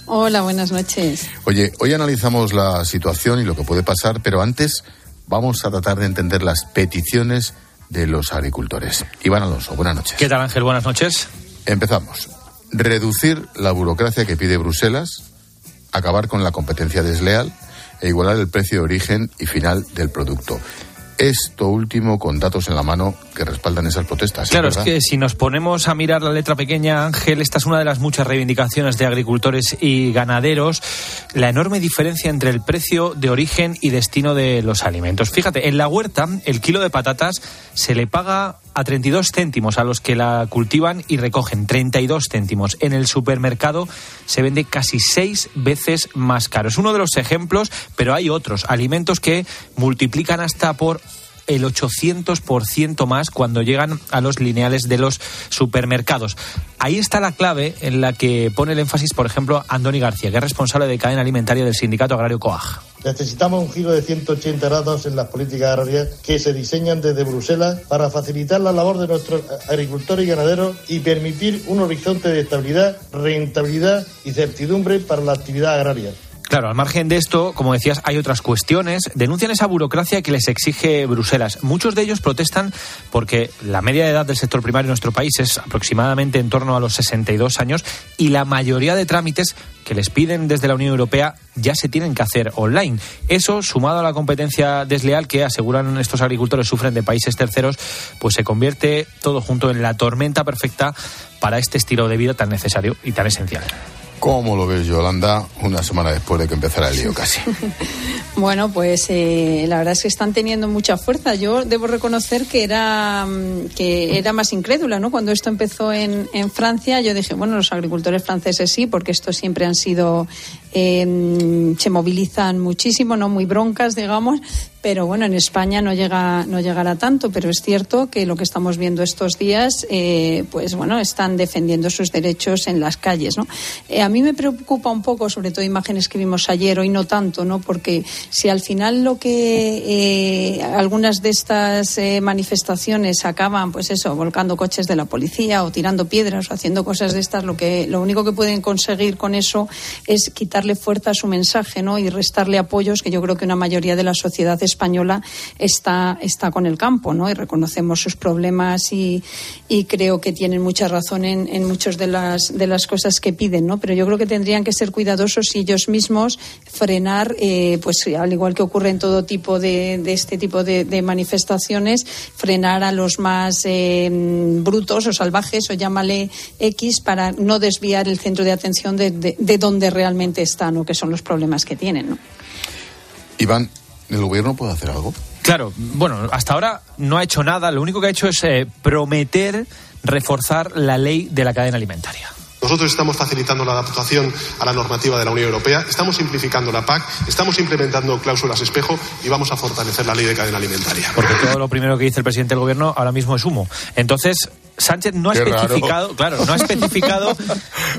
Hola, buenas noches. Oye, hoy analizamos la situación y lo que puede pasar, pero antes vamos a tratar de entender las peticiones de los agricultores. Iván Alonso, buenas noches. ¿Qué tal, Ángel? Buenas noches. Empezamos. Reducir la burocracia que pide Bruselas, acabar con la competencia desleal e igualar el precio de origen y final del producto. Esto último con datos en la mano que respaldan esas protestas. Claro, es que si nos ponemos a mirar la letra pequeña, Ángel, esta es una de las muchas reivindicaciones de agricultores y ganaderos, la enorme diferencia entre el precio de origen y destino de los alimentos. Fíjate, en la huerta el kilo de patatas se le paga a 32 céntimos a los que la cultivan y recogen 32 céntimos. En el supermercado se vende casi seis veces más caro. Es uno de los ejemplos, pero hay otros alimentos que multiplican hasta por el 800% más cuando llegan a los lineales de los supermercados. Ahí está la clave en la que pone el énfasis, por ejemplo, Andoni García, que es responsable de cadena alimentaria del sindicato agrario COAG. Necesitamos un giro de 180 grados en las políticas agrarias que se diseñan desde Bruselas para facilitar la labor de nuestros agricultores y ganaderos y permitir un horizonte de estabilidad, rentabilidad y certidumbre para la actividad agraria. Claro, al margen de esto, como decías, hay otras cuestiones. Denuncian esa burocracia que les exige Bruselas. Muchos de ellos protestan porque la media de edad del sector primario en nuestro país es aproximadamente en torno a los 62 años y la mayoría de trámites que les piden desde la Unión Europea ya se tienen que hacer online. Eso, sumado a la competencia desleal que aseguran estos agricultores sufren de países terceros, pues se convierte todo junto en la tormenta perfecta para este estilo de vida tan necesario y tan esencial. ¿Cómo lo ves, Yolanda, una semana después de que empezara el lío casi? bueno, pues eh, la verdad es que están teniendo mucha fuerza. Yo debo reconocer que era, que era más incrédula, ¿no? Cuando esto empezó en, en Francia, yo dije, bueno, los agricultores franceses sí, porque estos siempre han sido eh, se movilizan muchísimo, no muy broncas, digamos, pero bueno, en España no llega no llegará tanto, pero es cierto que lo que estamos viendo estos días, eh, pues bueno, están defendiendo sus derechos en las calles. Eh, a mí me preocupa un poco, sobre todo imágenes que vimos ayer, hoy no tanto, ¿no? Porque si al final lo que eh, algunas de estas manifestaciones acaban, pues eso, volcando coches de la policía o tirando piedras o haciendo cosas de estas, lo que lo único que pueden conseguir con eso es quitarle fuerza a su mensaje, ¿no? Y restarle apoyos que yo creo que una mayoría de la sociedad es española está, está con el campo, ¿no? Y reconocemos sus problemas y, creo que tienen mucha razón en, en muchas de las, de las cosas que piden, ¿no? Pero yo creo que tendrían que ser cuidadosos ellos mismos frenar, eh, pues al igual que ocurre en todo tipo de, de este tipo de, manifestaciones, frenar a los más eh, brutos o salvajes o llámale X para no desviar el centro de atención de, de, de donde realmente están o que son los problemas que tienen, ¿no? Iván, ¿El gobierno puede hacer algo? Claro, bueno, hasta ahora no ha hecho nada. Lo único que ha hecho es eh, prometer reforzar la ley de la cadena alimentaria. Nosotros estamos facilitando la adaptación a la normativa de la Unión Europea, estamos simplificando la PAC, estamos implementando cláusulas espejo y vamos a fortalecer la ley de cadena alimentaria. Porque todo lo primero que dice el presidente del gobierno ahora mismo es humo. Entonces, Sánchez no ha Qué especificado, raro. claro, no ha especificado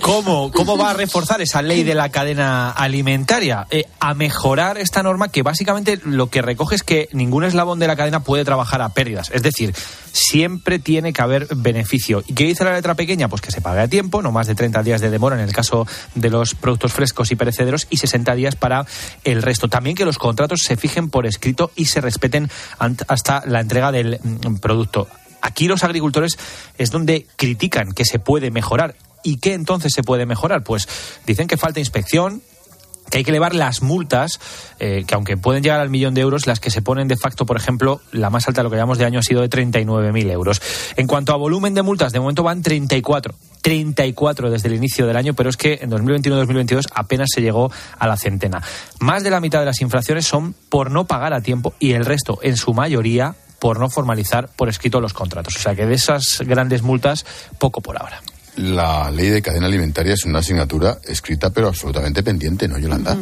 cómo, cómo va a reforzar esa ley de la cadena alimentaria, eh, a mejorar esta norma que básicamente lo que recoge es que ningún eslabón de la cadena puede trabajar a pérdidas. Es decir, siempre tiene que haber beneficio. ¿Y qué dice la letra pequeña? Pues que se pague a tiempo, no más de 30 días de demora en el caso de los productos frescos y perecederos y 60 días para el resto. También que los contratos se fijen por escrito y se respeten hasta la entrega del mm, producto. Aquí los agricultores es donde critican que se puede mejorar. ¿Y qué entonces se puede mejorar? Pues dicen que falta inspección, que hay que elevar las multas, eh, que aunque pueden llegar al millón de euros, las que se ponen de facto, por ejemplo, la más alta lo que llevamos de año ha sido de 39.000 euros. En cuanto a volumen de multas, de momento van 34. 34 desde el inicio del año, pero es que en 2021-2022 apenas se llegó a la centena. Más de la mitad de las infracciones son por no pagar a tiempo y el resto, en su mayoría, por no formalizar por escrito los contratos. O sea que de esas grandes multas, poco por ahora. La ley de cadena alimentaria es una asignatura escrita pero absolutamente pendiente, ¿no, Yolanda?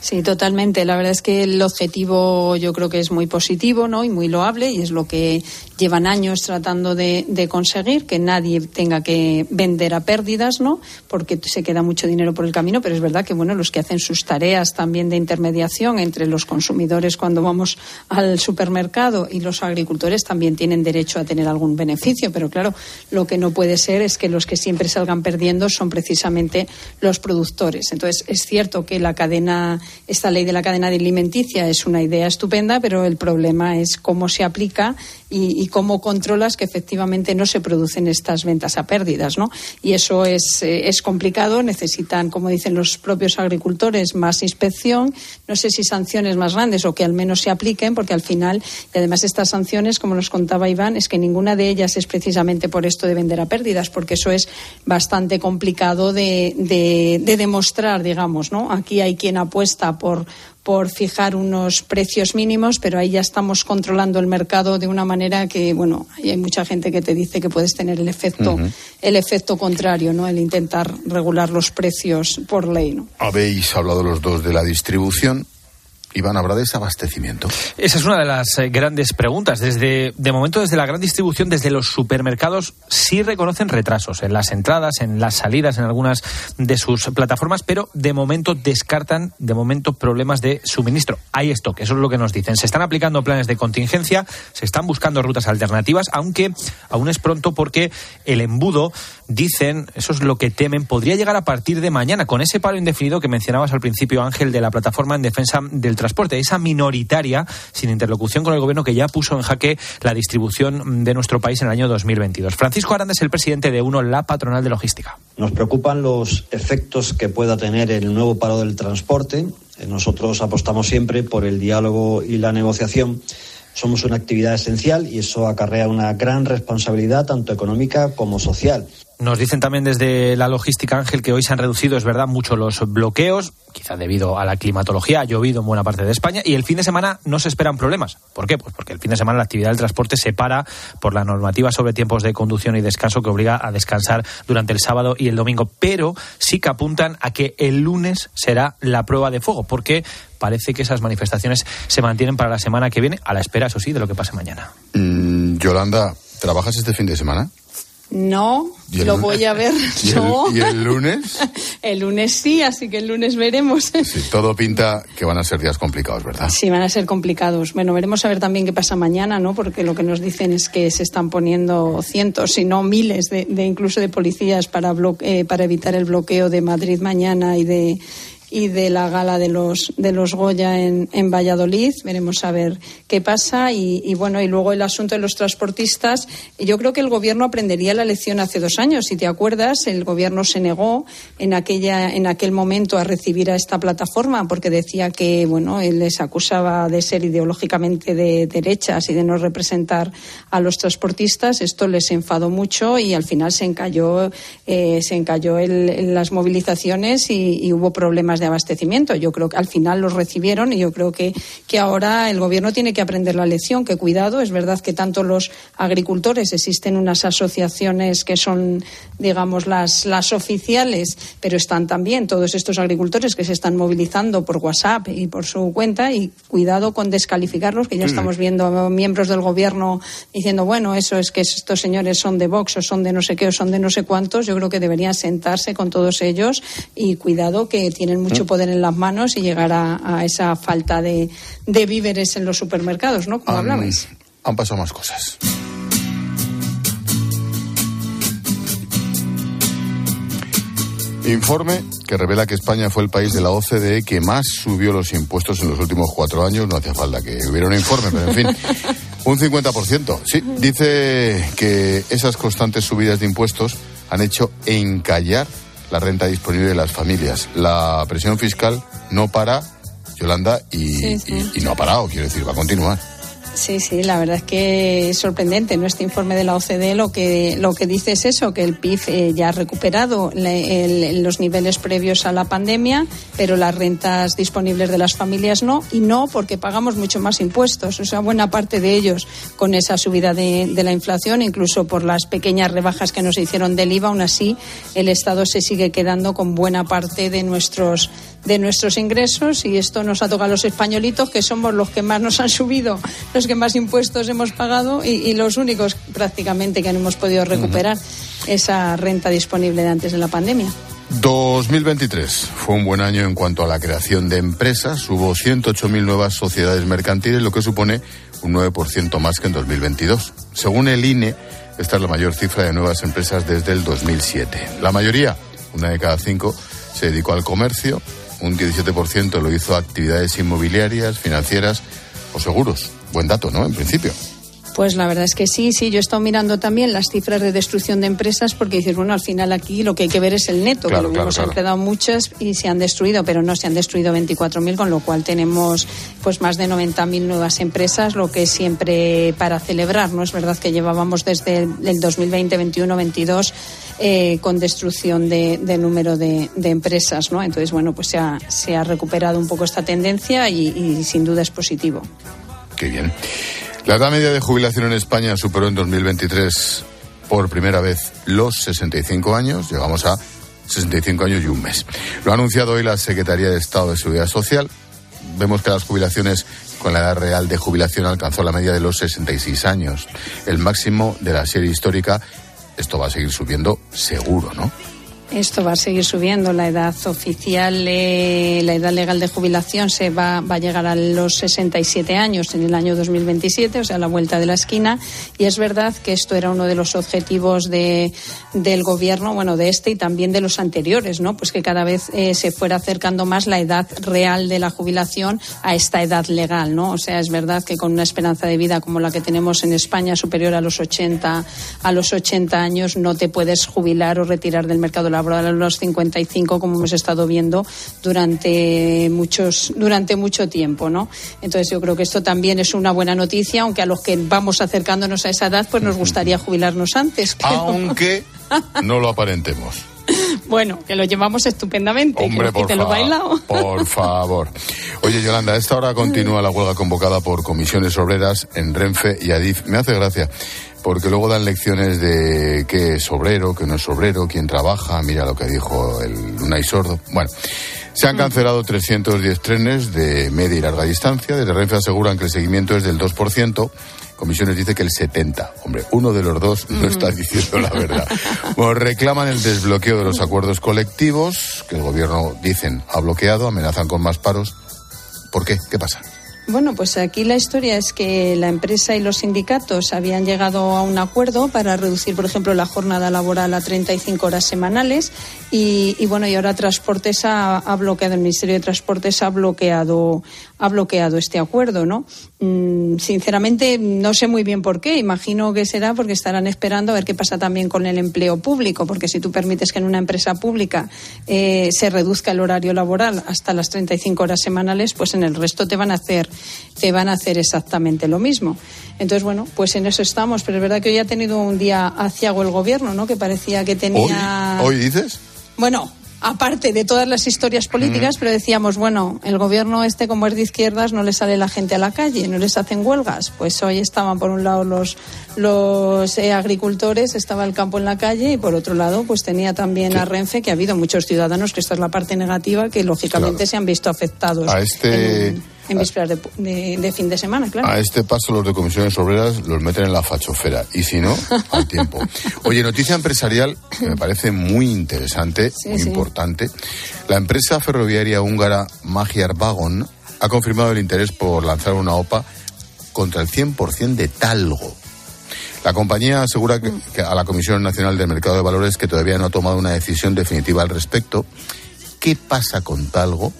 Sí, totalmente. La verdad es que el objetivo yo creo que es muy positivo ¿no? y muy loable y es lo que llevan años tratando de, de conseguir, que nadie tenga que vender a pérdidas, ¿no? porque se queda mucho dinero por el camino, pero es verdad que bueno, los que hacen sus tareas también de intermediación entre los consumidores cuando vamos al supermercado y los agricultores también tienen derecho a tener algún beneficio, pero claro, lo que no puede ser es que los que siempre salgan perdiendo son precisamente los productores. Entonces, es cierto que la cadena, esta ley de la cadena alimenticia es una idea estupenda, pero el problema es cómo se aplica y, cómo controlas que efectivamente no se producen estas ventas a pérdidas, ¿no? Y eso es, eh, es complicado, necesitan, como dicen los propios agricultores, más inspección, no sé si sanciones más grandes o que al menos se apliquen, porque al final, y además estas sanciones, como nos contaba Iván, es que ninguna de ellas es precisamente por esto de vender a pérdidas, porque eso es bastante complicado de, de, de demostrar, digamos, ¿no? Aquí hay quien apuesta por por fijar unos precios mínimos, pero ahí ya estamos controlando el mercado de una manera que, bueno, hay mucha gente que te dice que puedes tener el efecto, el efecto contrario, ¿no? El intentar regular los precios por ley, ¿no? Habéis hablado los dos de la distribución. Iván, ¿habrá desabastecimiento? Esa es una de las eh, grandes preguntas. Desde, de momento, desde la gran distribución, desde los supermercados, sí reconocen retrasos en las entradas, en las salidas, en algunas de sus plataformas, pero de momento descartan, de momento, problemas de suministro. Hay stock, eso es lo que nos dicen. Se están aplicando planes de contingencia, se están buscando rutas alternativas, aunque aún es pronto porque el embudo, dicen, eso es lo que temen, podría llegar a partir de mañana, con ese paro indefinido que mencionabas al principio, Ángel, de la plataforma en defensa del transporte, esa minoritaria, sin interlocución con el gobierno, que ya puso en jaque la distribución de nuestro país en el año 2022. Francisco Aranda es el presidente de UNO, la patronal de logística. Nos preocupan los efectos que pueda tener el nuevo paro del transporte. Eh, Nosotros apostamos siempre por el diálogo y la negociación. Somos una actividad esencial y eso acarrea una gran responsabilidad tanto económica como social. Nos dicen también desde la logística, Ángel, que hoy se han reducido, es verdad, mucho los bloqueos, quizá debido a la climatología, ha llovido en buena parte de España, y el fin de semana no se esperan problemas. ¿Por qué? Pues porque el fin de semana la actividad del transporte se para por la normativa sobre tiempos de conducción y descanso que obliga a descansar durante el sábado y el domingo. Pero sí que apuntan a que el lunes será la prueba de fuego, porque parece que esas manifestaciones se mantienen para la semana que viene, a la espera, eso sí, de lo que pase mañana. Mm, Yolanda, ¿trabajas este fin de semana? No, lo voy a ver. ¿Y, no. el, ¿Y el lunes? el lunes sí, así que el lunes veremos. Sí, todo pinta que van a ser días complicados, ¿verdad? Sí, van a ser complicados. Bueno, veremos a ver también qué pasa mañana, ¿no? Porque lo que nos dicen es que se están poniendo cientos, si no miles, de, de incluso de policías para, eh, para evitar el bloqueo de Madrid mañana y de y de la gala de los de los Goya en, en Valladolid. Veremos a ver qué pasa. Y, bueno, y luego el asunto de los transportistas. Yo creo que el gobierno aprendería la lección hace dos años. Si te acuerdas, el gobierno se negó en aquella en aquel momento a recibir a esta plataforma porque decía que bueno él les acusaba de ser ideológicamente de derechas y de no representar a los transportistas. Esto les enfadó mucho y al final se encalló eh, se encalló el, en las movilizaciones y hubo problemas de abastecimiento. Yo creo que al final los recibieron y yo creo que, que ahora el gobierno tiene que aprender la lección, que cuidado, es verdad que tanto los agricultores existen unas asociaciones que son, digamos, las, las oficiales, pero están también todos estos agricultores que se están movilizando por WhatsApp y por su cuenta y cuidado con descalificarlos, que ya estamos viendo miembros del gobierno diciendo, bueno, eso es que estos señores son de Vox o son de no sé qué o son de no sé cuántos. Yo creo que deberían sentarse con todos ellos y cuidado que tienen mucho poder en las manos y llegar a, a esa falta de, de víveres en los supermercados, ¿no? Como Han, hablabais. han pasado más cosas. Informe que revela que España fue el país de la OCDE que más subió los impuestos en los últimos cuatro años. No hacía falta que hubiera un informe, pero en fin, un 50%. Sí, dice que esas constantes subidas de impuestos han hecho encallar la renta disponible de las familias. La presión fiscal no para, Yolanda, y, Sí, sí. y- y no ha parado, quiero decir, va a continuar. Sí, sí, la verdad es que es sorprendente. ¿no? Este informe de la OCDE lo que, lo que dice es eso, que el PIB eh, ya ha recuperado los niveles previos a la pandemia, pero las rentas disponibles de las familias no, y no porque pagamos mucho más impuestos. O sea, buena parte de ellos con esa subida de, de la inflación, incluso por las pequeñas rebajas que nos hicieron del IVA, aún así el Estado se sigue quedando con buena parte de nuestros de nuestros ingresos y esto nos ha tocado a los españolitos que somos los que más nos han subido, los que más impuestos hemos pagado y, y los únicos prácticamente que no hemos podido recuperar esa renta disponible de antes de la pandemia. 2023 fue un buen año en cuanto a la creación de empresas. Hubo 108.000 nuevas sociedades mercantiles, lo que supone un 9% más que en 2022. Según el INE, esta es la mayor cifra de nuevas empresas desde el 2007. La mayoría, una de cada cinco, se dedicó al comercio, un 17% lo hizo actividades inmobiliarias, financieras o seguros. Buen dato, ¿no? En principio. Pues la verdad es que sí, sí. Yo he estado mirando también las cifras de destrucción de empresas porque dices, bueno, al final aquí lo que hay que ver es el neto, Claro, que lo claro, mismo se han quedado muchas y se han destruido, pero no se han destruido 24.000, con lo cual tenemos pues más de 90.000 nuevas empresas, lo que es siempre para celebrar, ¿no? Es verdad que llevábamos desde el, el 2020, 21, 22 eh, con destrucción de, número de, de empresas, ¿no? Entonces, bueno, pues se ha, se ha recuperado un poco esta tendencia y, y sin duda es positivo. Qué bien. La edad media de jubilación en España superó en 2023 por primera vez los 65 años. Llegamos a 65 años y un mes. Lo ha anunciado hoy la Secretaría de Estado de Seguridad Social. Vemos que las jubilaciones con la edad real de jubilación alcanzó la media de los 66 años, el máximo de la serie histórica. Esto va a seguir subiendo seguro, ¿no? Esto va a seguir subiendo. La edad oficial, eh, la edad legal de jubilación se va, va a llegar a los 67 años en el año 2027, o sea, a la vuelta de la esquina. Y es verdad que esto era uno de los objetivos de, del gobierno, bueno, de este y también de los anteriores, ¿no? Pues que cada vez eh, se fuera acercando más la edad real de la jubilación a esta edad legal, ¿no? O sea, es verdad que con una esperanza de vida como la que tenemos en España superior a los 80, a los 80 años no te puedes jubilar o retirar del mercado laboral a los 55 como hemos estado viendo durante muchos durante mucho tiempo, ¿no? Entonces yo creo que esto también es una buena noticia, aunque a los que vamos acercándonos a esa edad pues nos gustaría jubilarnos antes. pero- Aunque no lo aparentemos. Bueno, que lo llevamos estupendamente. Hombre, que por, lo bailado. por favor. Oye, Yolanda, a esta hora continúa la huelga convocada por comisiones obreras en Renfe y Adif. Me hace gracia, porque luego dan lecciones de qué es obrero, qué no es obrero, quién trabaja. Mira lo que dijo el Unai Sordo. Bueno, se han cancelado 310 trenes de media y larga distancia. Desde Renfe aseguran que el seguimiento es del 2%. Comisiones dice que el 70. Hombre, uno de los dos no está diciendo la verdad. Bueno, reclaman el desbloqueo de los acuerdos colectivos, que el gobierno, dicen, ha bloqueado, amenazan con más paros. ¿Por qué? ¿Qué pasa? Bueno, pues aquí la historia es que la empresa y los sindicatos habían llegado a un acuerdo para reducir, por ejemplo, la jornada laboral a 35 horas semanales y, bueno, y ahora Transportes ha, ha bloqueado, el Ministerio de Transportes ha bloqueado, ha bloqueado este acuerdo, ¿no? Mm, sinceramente, no sé muy bien por qué. Imagino que será porque estarán esperando a ver qué pasa también con el empleo público, porque si tú permites que en una empresa pública eh, se reduzca el horario laboral hasta las 35 horas semanales, pues en el resto te van a hacer te van a hacer exactamente lo mismo. Entonces, bueno, pues en eso estamos, pero es verdad que hoy ha tenido un día aciago el gobierno, ¿no? Que parecía que tenía ¿Hoy dices? bueno, aparte de todas las historias políticas, pero decíamos, bueno, el gobierno este como es de izquierdas no le sale la gente a la calle, no les hacen huelgas. Pues hoy estaban por un lado los los eh, agricultores, estaba el campo en la calle y por otro lado pues tenía también a Renfe que ha habido muchos ciudadanos que esta es la parte negativa que lógicamente se han visto afectados A este, en, en vísperas de, de- de fin de semana, claro. a este paso los de comisiones obreras los meten en la fachofera. Y si no, al tiempo. Oye, noticia empresarial que me parece muy interesante, Sí, muy sí. importante. La empresa ferroviaria húngara Magyar Vagon ha confirmado el interés por lanzar una OPA contra el 100% de talgo. La compañía asegura que, que a la Comisión Nacional del Mercado de Valores que todavía no ha tomado una decisión definitiva al respecto. ¿Qué pasa con talgo?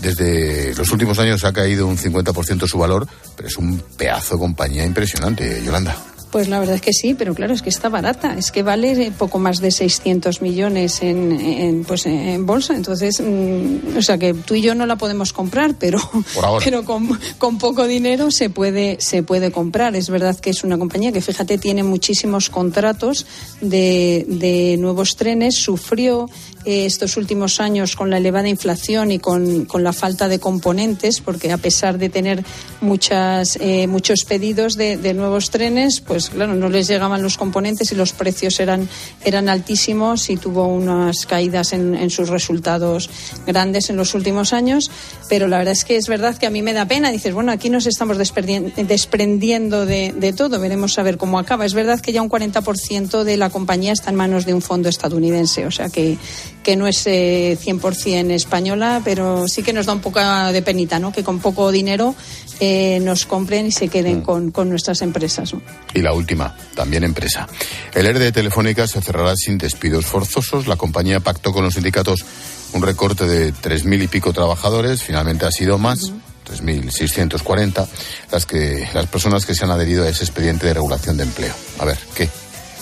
Desde los últimos años ha caído un 50% su valor, pero es un pedazo de compañía impresionante, Yolanda. Pues la verdad es que sí, pero claro, es que está barata. Es que vale eh, poco más de 600 millones en, en, pues, en bolsa. Entonces, mm, o sea que tú y yo no la podemos comprar, pero, pero con, con poco dinero se puede, se puede comprar. Es verdad que es una compañía que, fíjate, tiene muchísimos contratos de, de nuevos trenes. Sufrió eh, estos últimos años con la elevada inflación y con, con la falta de componentes, porque a pesar de tener muchas, eh, muchos pedidos de, de nuevos trenes, pues claro, no les llegaban los componentes y los precios eran, eran altísimos y tuvo unas caídas en, en sus resultados grandes en los últimos años. Pero la verdad es que es verdad que a mí me da pena. Dices, bueno, aquí nos estamos desprendien- desprendiendo de, de todo. Veremos a ver cómo acaba. Es verdad que ya un 40% de la compañía está en manos de un fondo estadounidense. O sea que, que no es eh, 100% española, pero sí que nos da un poco de penita, ¿no? Que con poco dinero eh, nos compren y se queden con, con nuestras empresas. ¿no? Y la última, también empresa. El ERE de Telefónica se cerrará sin despidos forzosos. La compañía pactó con los sindicatos un recorte de tres mil y pico trabajadores. Finalmente ha sido más. 3.640 las que las personas que se han adherido a ese expediente de regulación de empleo. A ver, ¿qué?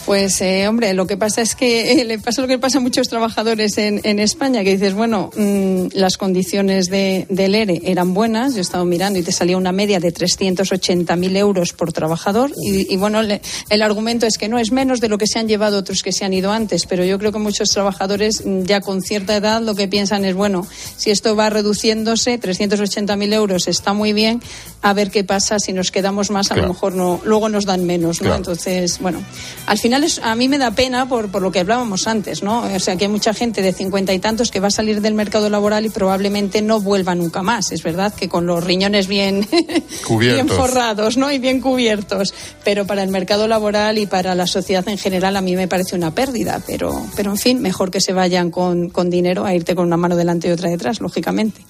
Pues, eh, hombre, lo que pasa es que eh, le pasa lo que pasa a muchos trabajadores en, en España, que dices, bueno, mm, las condiciones de, del ERE eran buenas, yo he estado mirando y te salía una media de 380.000 euros por trabajador. Y, y, bueno, le- el argumento es que no es menos de lo que se han llevado otros que se han ido antes, pero yo creo que muchos trabajadores mm, ya con cierta edad lo que piensan es, bueno, si esto va reduciéndose, 380.000 euros está muy bien, a ver qué pasa si nos quedamos más, a Claro. lo mejor no, luego nos dan menos, ¿no? Claro. Entonces, bueno, al final es- a mí me da pena por, por lo que hablábamos antes, ¿no? O sea, que hay mucha gente de cincuenta y tantos que va a salir del mercado laboral y probablemente no vuelva nunca más. Es verdad que con los riñones bien, bien forrados, ¿no? Y bien cubiertos. Pero para el mercado laboral y para la sociedad en general a mí me parece una pérdida. Pero, pero en fin, mejor que se vayan con, con dinero a irte con una mano delante y otra detrás, lógicamente.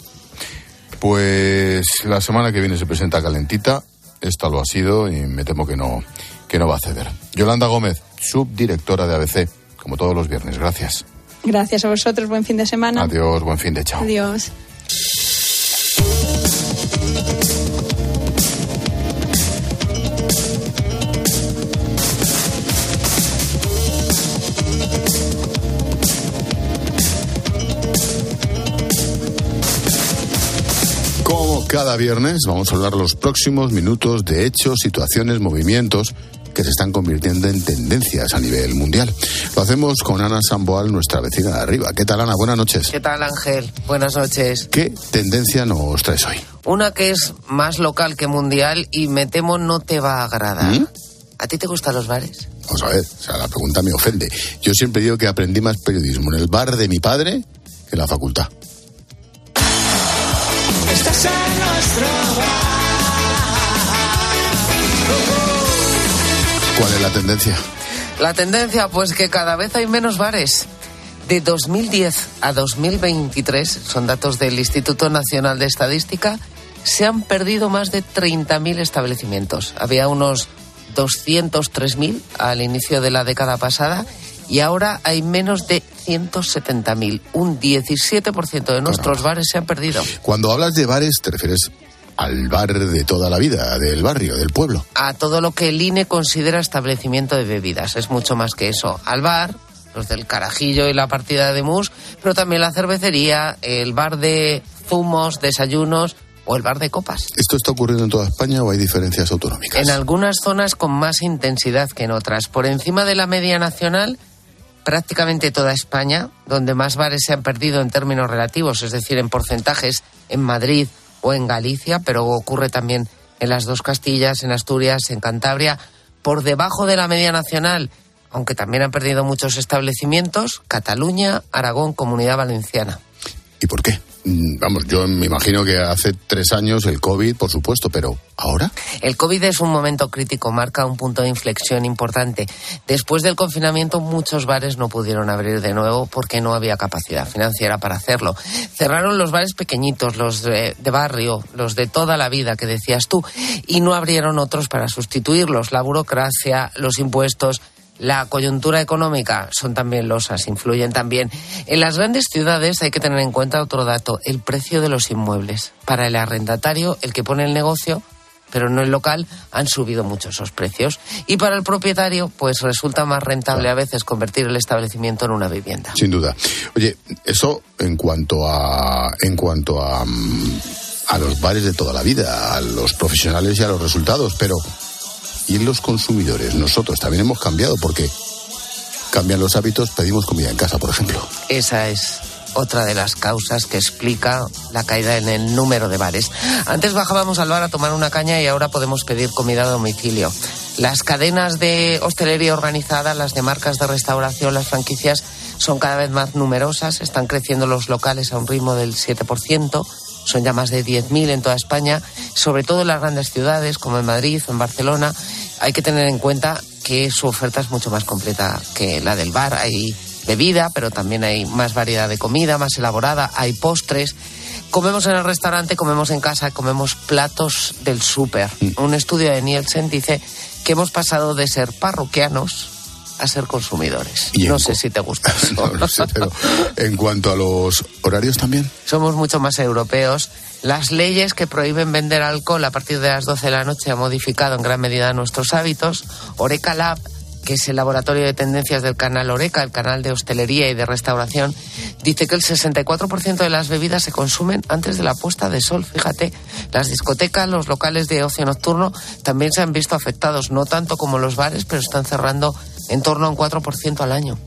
Pues la semana que viene se presenta calentita. Esta lo ha sido y me temo que no, que no va a ceder. Yolanda Gómez, subdirectora de ABC, como todos los viernes. Gracias. Gracias a vosotros, buen fin de semana. Adiós, buen fin de chao. Adiós. Como cada viernes, vamos a hablar los próximos minutos de hechos, situaciones, movimientos que se están convirtiendo en tendencias a nivel mundial. Lo hacemos con Ana Samboal, nuestra vecina de arriba. ¿Qué tal, Ana? Buenas noches. ¿Qué tal, Ángel? Buenas noches. ¿Qué tendencia nos traes hoy? Una que es más local que mundial y me temo no te va a agradar. ¿Mm? ¿A ti te gustan los bares? Vamos a ver, o sea, la pregunta me ofende. Yo siempre digo que aprendí más periodismo en el bar de mi padre que en la facultad. Estás en nuestro ¿Cuál es la tendencia? La tendencia, pues que cada vez hay menos bares. De 2010 a 2023, son datos del Instituto Nacional de Estadística, se han perdido más de 30.000 establecimientos. Había unos 203.000 al inicio de la década pasada y ahora hay menos de 170.000. Un 17% de nuestros bares se han perdido. Cuando hablas de bares, te refieres al bar de toda la vida, del barrio, del pueblo. A todo lo que el INE considera establecimiento de bebidas. Es mucho más que eso. Al bar, los del carajillo y la partida de mus, pero también la cervecería, el bar de zumos, desayunos o el bar de copas. ¿Esto está ocurriendo en toda España o hay diferencias autonómicas? En algunas zonas con más intensidad que en otras. Por encima de la media nacional, prácticamente toda España, donde más bares se han perdido en términos relativos, es decir, en porcentajes, en Madrid o en Galicia, pero ocurre también en las dos Castillas, en Asturias, en Cantabria. Por debajo de la media nacional, aunque también han perdido muchos establecimientos, Cataluña, Aragón, Comunidad Valenciana. ¿Y por qué? Mm, Vamos, yo me imagino que hace tres años el COVID, por supuesto, pero ¿ahora? El COVID es un momento crítico, marca un punto de inflexión importante. Después del confinamiento, muchos bares no pudieron abrir de nuevo porque no había capacidad financiera para hacerlo. Cerraron los bares pequeñitos, los de, de barrio, los de toda la vida que decías tú, y no abrieron otros para sustituirlos. La burocracia, los impuestos, la coyuntura económica son también losas, influyen también. En las grandes ciudades hay que tener en cuenta otro dato, el precio de los inmuebles. Para el arrendatario, el que pone el negocio, pero no el local, han subido mucho esos precios. Y para el propietario, pues resulta más rentable a veces convertir el establecimiento en una vivienda. Sin duda. Oye, eso en cuanto a en cuanto a mm, a los bares de toda la vida, a los profesionales y a los resultados, pero ¿y en los consumidores? Nosotros también hemos cambiado porque cambian los hábitos, pedimos comida en casa, por ejemplo. Esa es otra de las causas que explica la caída en el número de bares. Antes bajábamos al bar a tomar una caña y ahora podemos pedir comida a domicilio. Las cadenas de hostelería organizada, las de marcas de restauración, las franquicias son cada vez más numerosas, están creciendo los locales a un ritmo del 7%, son ya más de 10.000 en toda España, sobre todo en las grandes ciudades como en Madrid o en Barcelona. Hay que tener en cuenta que su oferta es mucho más completa que la del bar. Hay bebida, pero también hay más variedad de comida, más elaborada, hay postres. Comemos en el restaurante, comemos en casa, comemos platos del súper. Un estudio de Nielsen dice que hemos pasado de ser parroquianos a ser consumidores. Y No sé si te gusta no sé, pero en cuanto a los horarios también. Somos mucho más europeos. Las leyes que prohíben vender alcohol a partir de las 12 de la noche han modificado en gran medida nuestros hábitos. Oreca Lab, que es el laboratorio de tendencias del canal Oreca, el canal de hostelería y de restauración, dice que el 64% de las bebidas se consumen antes de la puesta de sol. Fíjate, las discotecas, los locales de ocio nocturno también se han visto afectados, no tanto como los bares, pero están cerrando en torno a un 4% al año.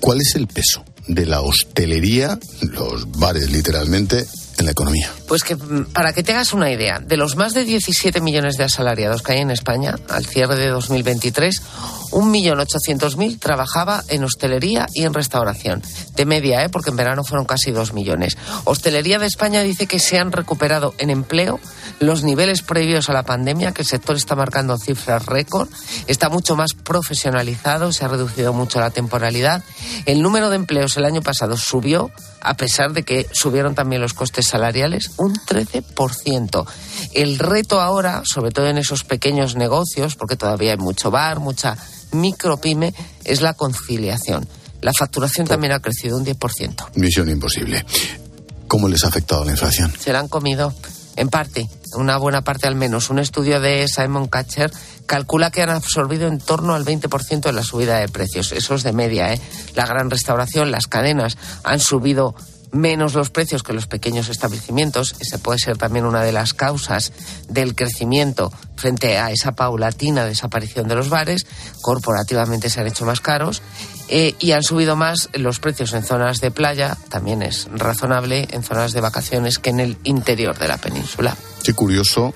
¿Cuál es el peso de la hostelería, los bares literalmente, en la economía? Pues que mm, para que te hagas una idea, de los más de 17 millones de asalariados que hay en España al cierre de 2023, 1.800.000 trabajaba en hostelería y en restauración. De media, ¿eh? porque en verano fueron casi 2 millones. Hostelería de España dice que se han recuperado en empleo los niveles previos a la pandemia, que el sector está marcando cifras récord, está mucho más profesionalizado, se ha reducido mucho la temporalidad. El número de empleos el año pasado subió, a pesar de que subieron también los costes salariales, un 13%. El reto ahora, sobre todo en esos pequeños negocios, porque todavía hay mucho bar, mucha micropyme, es la conciliación. La facturación también ha crecido un 10%. Misión imposible. ¿Cómo les ha afectado la inflación? Se la han comido, en parte, una buena parte al menos. Un estudio de Simon Catcher calcula que han absorbido en torno al 20% de la subida de precios. Eso es de media, ¿eh? La gran restauración, las cadenas han subido menos los precios que los pequeños establecimientos. Esa puede ser también una de las causas del crecimiento frente a esa paulatina desaparición de los bares. Corporativamente se han hecho más caros eh, y han subido más los precios en zonas de playa, también es razonable, en zonas de vacaciones que en el interior de la península. Qué curioso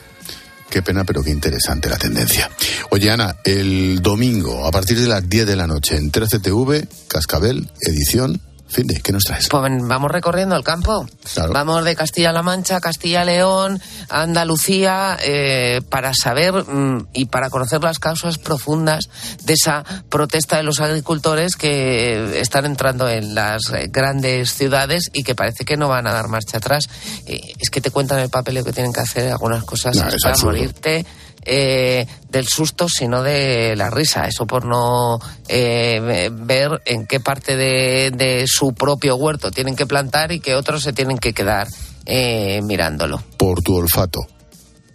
Qué pena, pero qué interesante la tendencia. Oye, Ana, el domingo, a partir de las 10 de la noche, en 13TV, Cascabel, edición Finde, ¿qué nos traes? Pues vamos recorriendo el campo. Vamos de Castilla-La Mancha, Castilla-León, Andalucía, eh, para saber mm, y para conocer las causas profundas de esa protesta de los agricultores que están entrando en las eh, grandes ciudades y que parece que no van a dar marcha atrás. Eh, es que te cuentan el papel que tienen que hacer algunas cosas para morirte eh, del susto, sino de la risa. Eso por no eh, ver en qué parte de, su propio huerto tienen que plantar y que otros se tienen que quedar eh, mirándolo. Por tu olfato.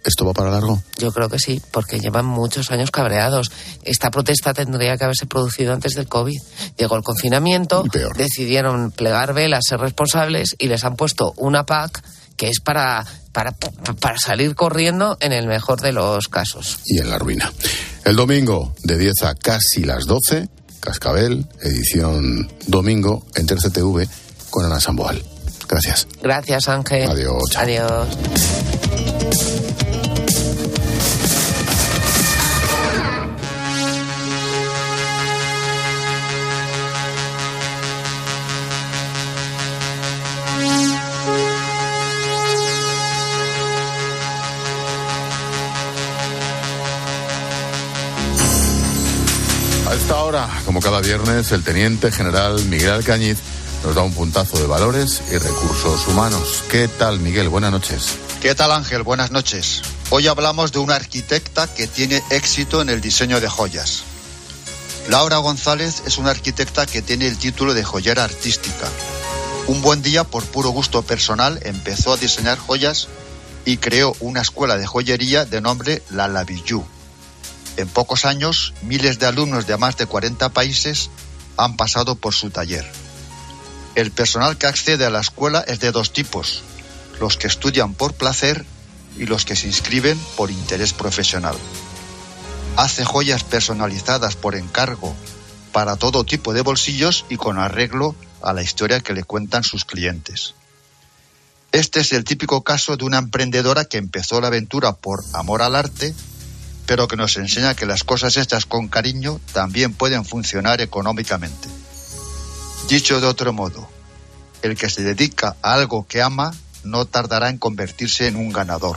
¿Esto va para largo? Yo creo que sí, porque llevan muchos años cabreados. Esta protesta tendría que haberse producido antes del COVID. Llegó el confinamiento, decidieron plegar velas, ser responsables y les han puesto una PAC que es para, para, para salir corriendo en el mejor de los casos. Y en la ruina. El domingo, de 10 a casi las 12, Cascabel, edición domingo en TV con Ana Samboal. Gracias. Gracias, Ángel. Adiós. Adiós. Como cada viernes, el teniente general Miguel Alcañiz nos da un puntazo de valores y recursos humanos. ¿Qué tal, Miguel? Buenas noches. ¿Qué tal, Ángel? Buenas noches. Hoy hablamos de una arquitecta que tiene éxito en el diseño de joyas. Laura González es una arquitecta que tiene el título de joyera artística. Un buen día, por puro gusto personal, empezó a diseñar joyas y creó una escuela de joyería de nombre La Lavillou en pocos años, miles de alumnos de más de 40 países han pasado por su taller. El personal que accede a la escuela es de dos tipos, los que estudian por placer y los que se inscriben por interés profesional. Hace joyas personalizadas por encargo para todo tipo de bolsillos y con arreglo a la historia que le cuentan sus clientes. Este es el típico caso de una emprendedora que empezó la aventura por amor al arte pero que nos enseña que las cosas hechas con cariño también pueden funcionar económicamente. Dicho de otro modo, el que se dedica a algo que ama no tardará en convertirse en un ganador.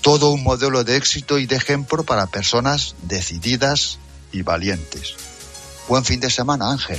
Todo un modelo de éxito y de ejemplo para personas decididas y valientes. Buen fin de semana, Ángel.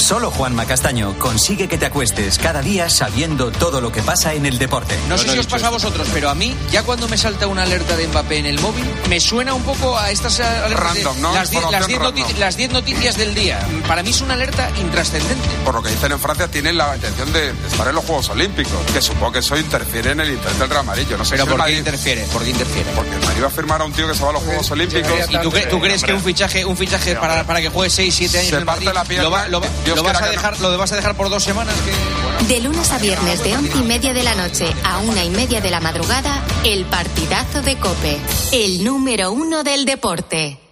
Solo Juanma Castaño consigue que te acuestes cada día sabiendo todo lo que pasa en el deporte. No sé si os pasa a vosotros, pero a mí, ya cuando me salta una alerta de Mbappé en el móvil, me suena un poco a estas Random, ¿no? las 10 noticias del día. Para mí es una alerta intrascendente. Por lo que dicen en Francia, tienen la intención de estar en los Juegos Olímpicos, que supongo que eso interfiere en el interés del Real Amarillo. No sé pero si ¿por qué interfiere? ¿Por qué interfiere? Porque el Madrid va a firmar a un tío que se va a los Juegos Olímpicos. ¿Y tú, crees que un fichaje, un fichaje para, para que juegue 6, 7 años se en Madrid, la pierna, lo, vas a dejar, lo vas a dejar por dos semanas? De lunes a viernes de once y media de la noche a una y media de la madrugada, el partidazo de Cope, el número uno del deporte.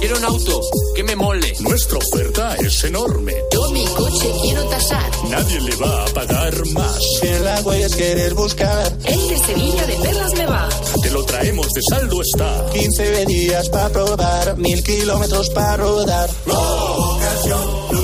Quiero un auto que me mole. Nuestra oferta es enorme. Yo mi coche quiero tasar. Nadie le va a pagar más. Si en la huellas quieres buscar. El de Sevilla de Perlas me va. Te lo traemos de saldo está. 15 días para probar. Mil kilómetros para rodar. Ocasión Plus.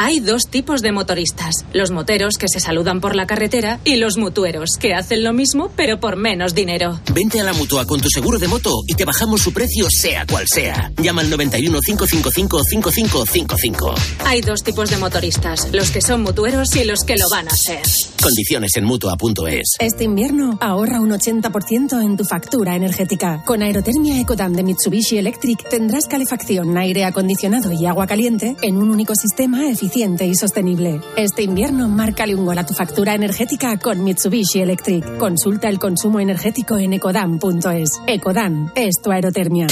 Hay dos tipos de motoristas, los moteros que se saludan por la carretera y los mutueros que hacen lo mismo pero por menos dinero. Vente a la mutua con tu seguro de moto y te bajamos su precio sea cual sea. Llama al 91 555 5555. Hay dos tipos de motoristas, los que son mutueros y los que lo van a ser. Condiciones en mutua.es. Este invierno ahorra un 80% en tu factura energética. Con Aerotermia Ecodam de Mitsubishi Electric tendrás calefacción, aire acondicionado y agua caliente en un único sistema eficiente y sostenible. Este invierno, márcale un gol a tu factura energética con Mitsubishi Electric. Consulta el consumo energético en ecodam.es. Ecodam es tu aerotermia.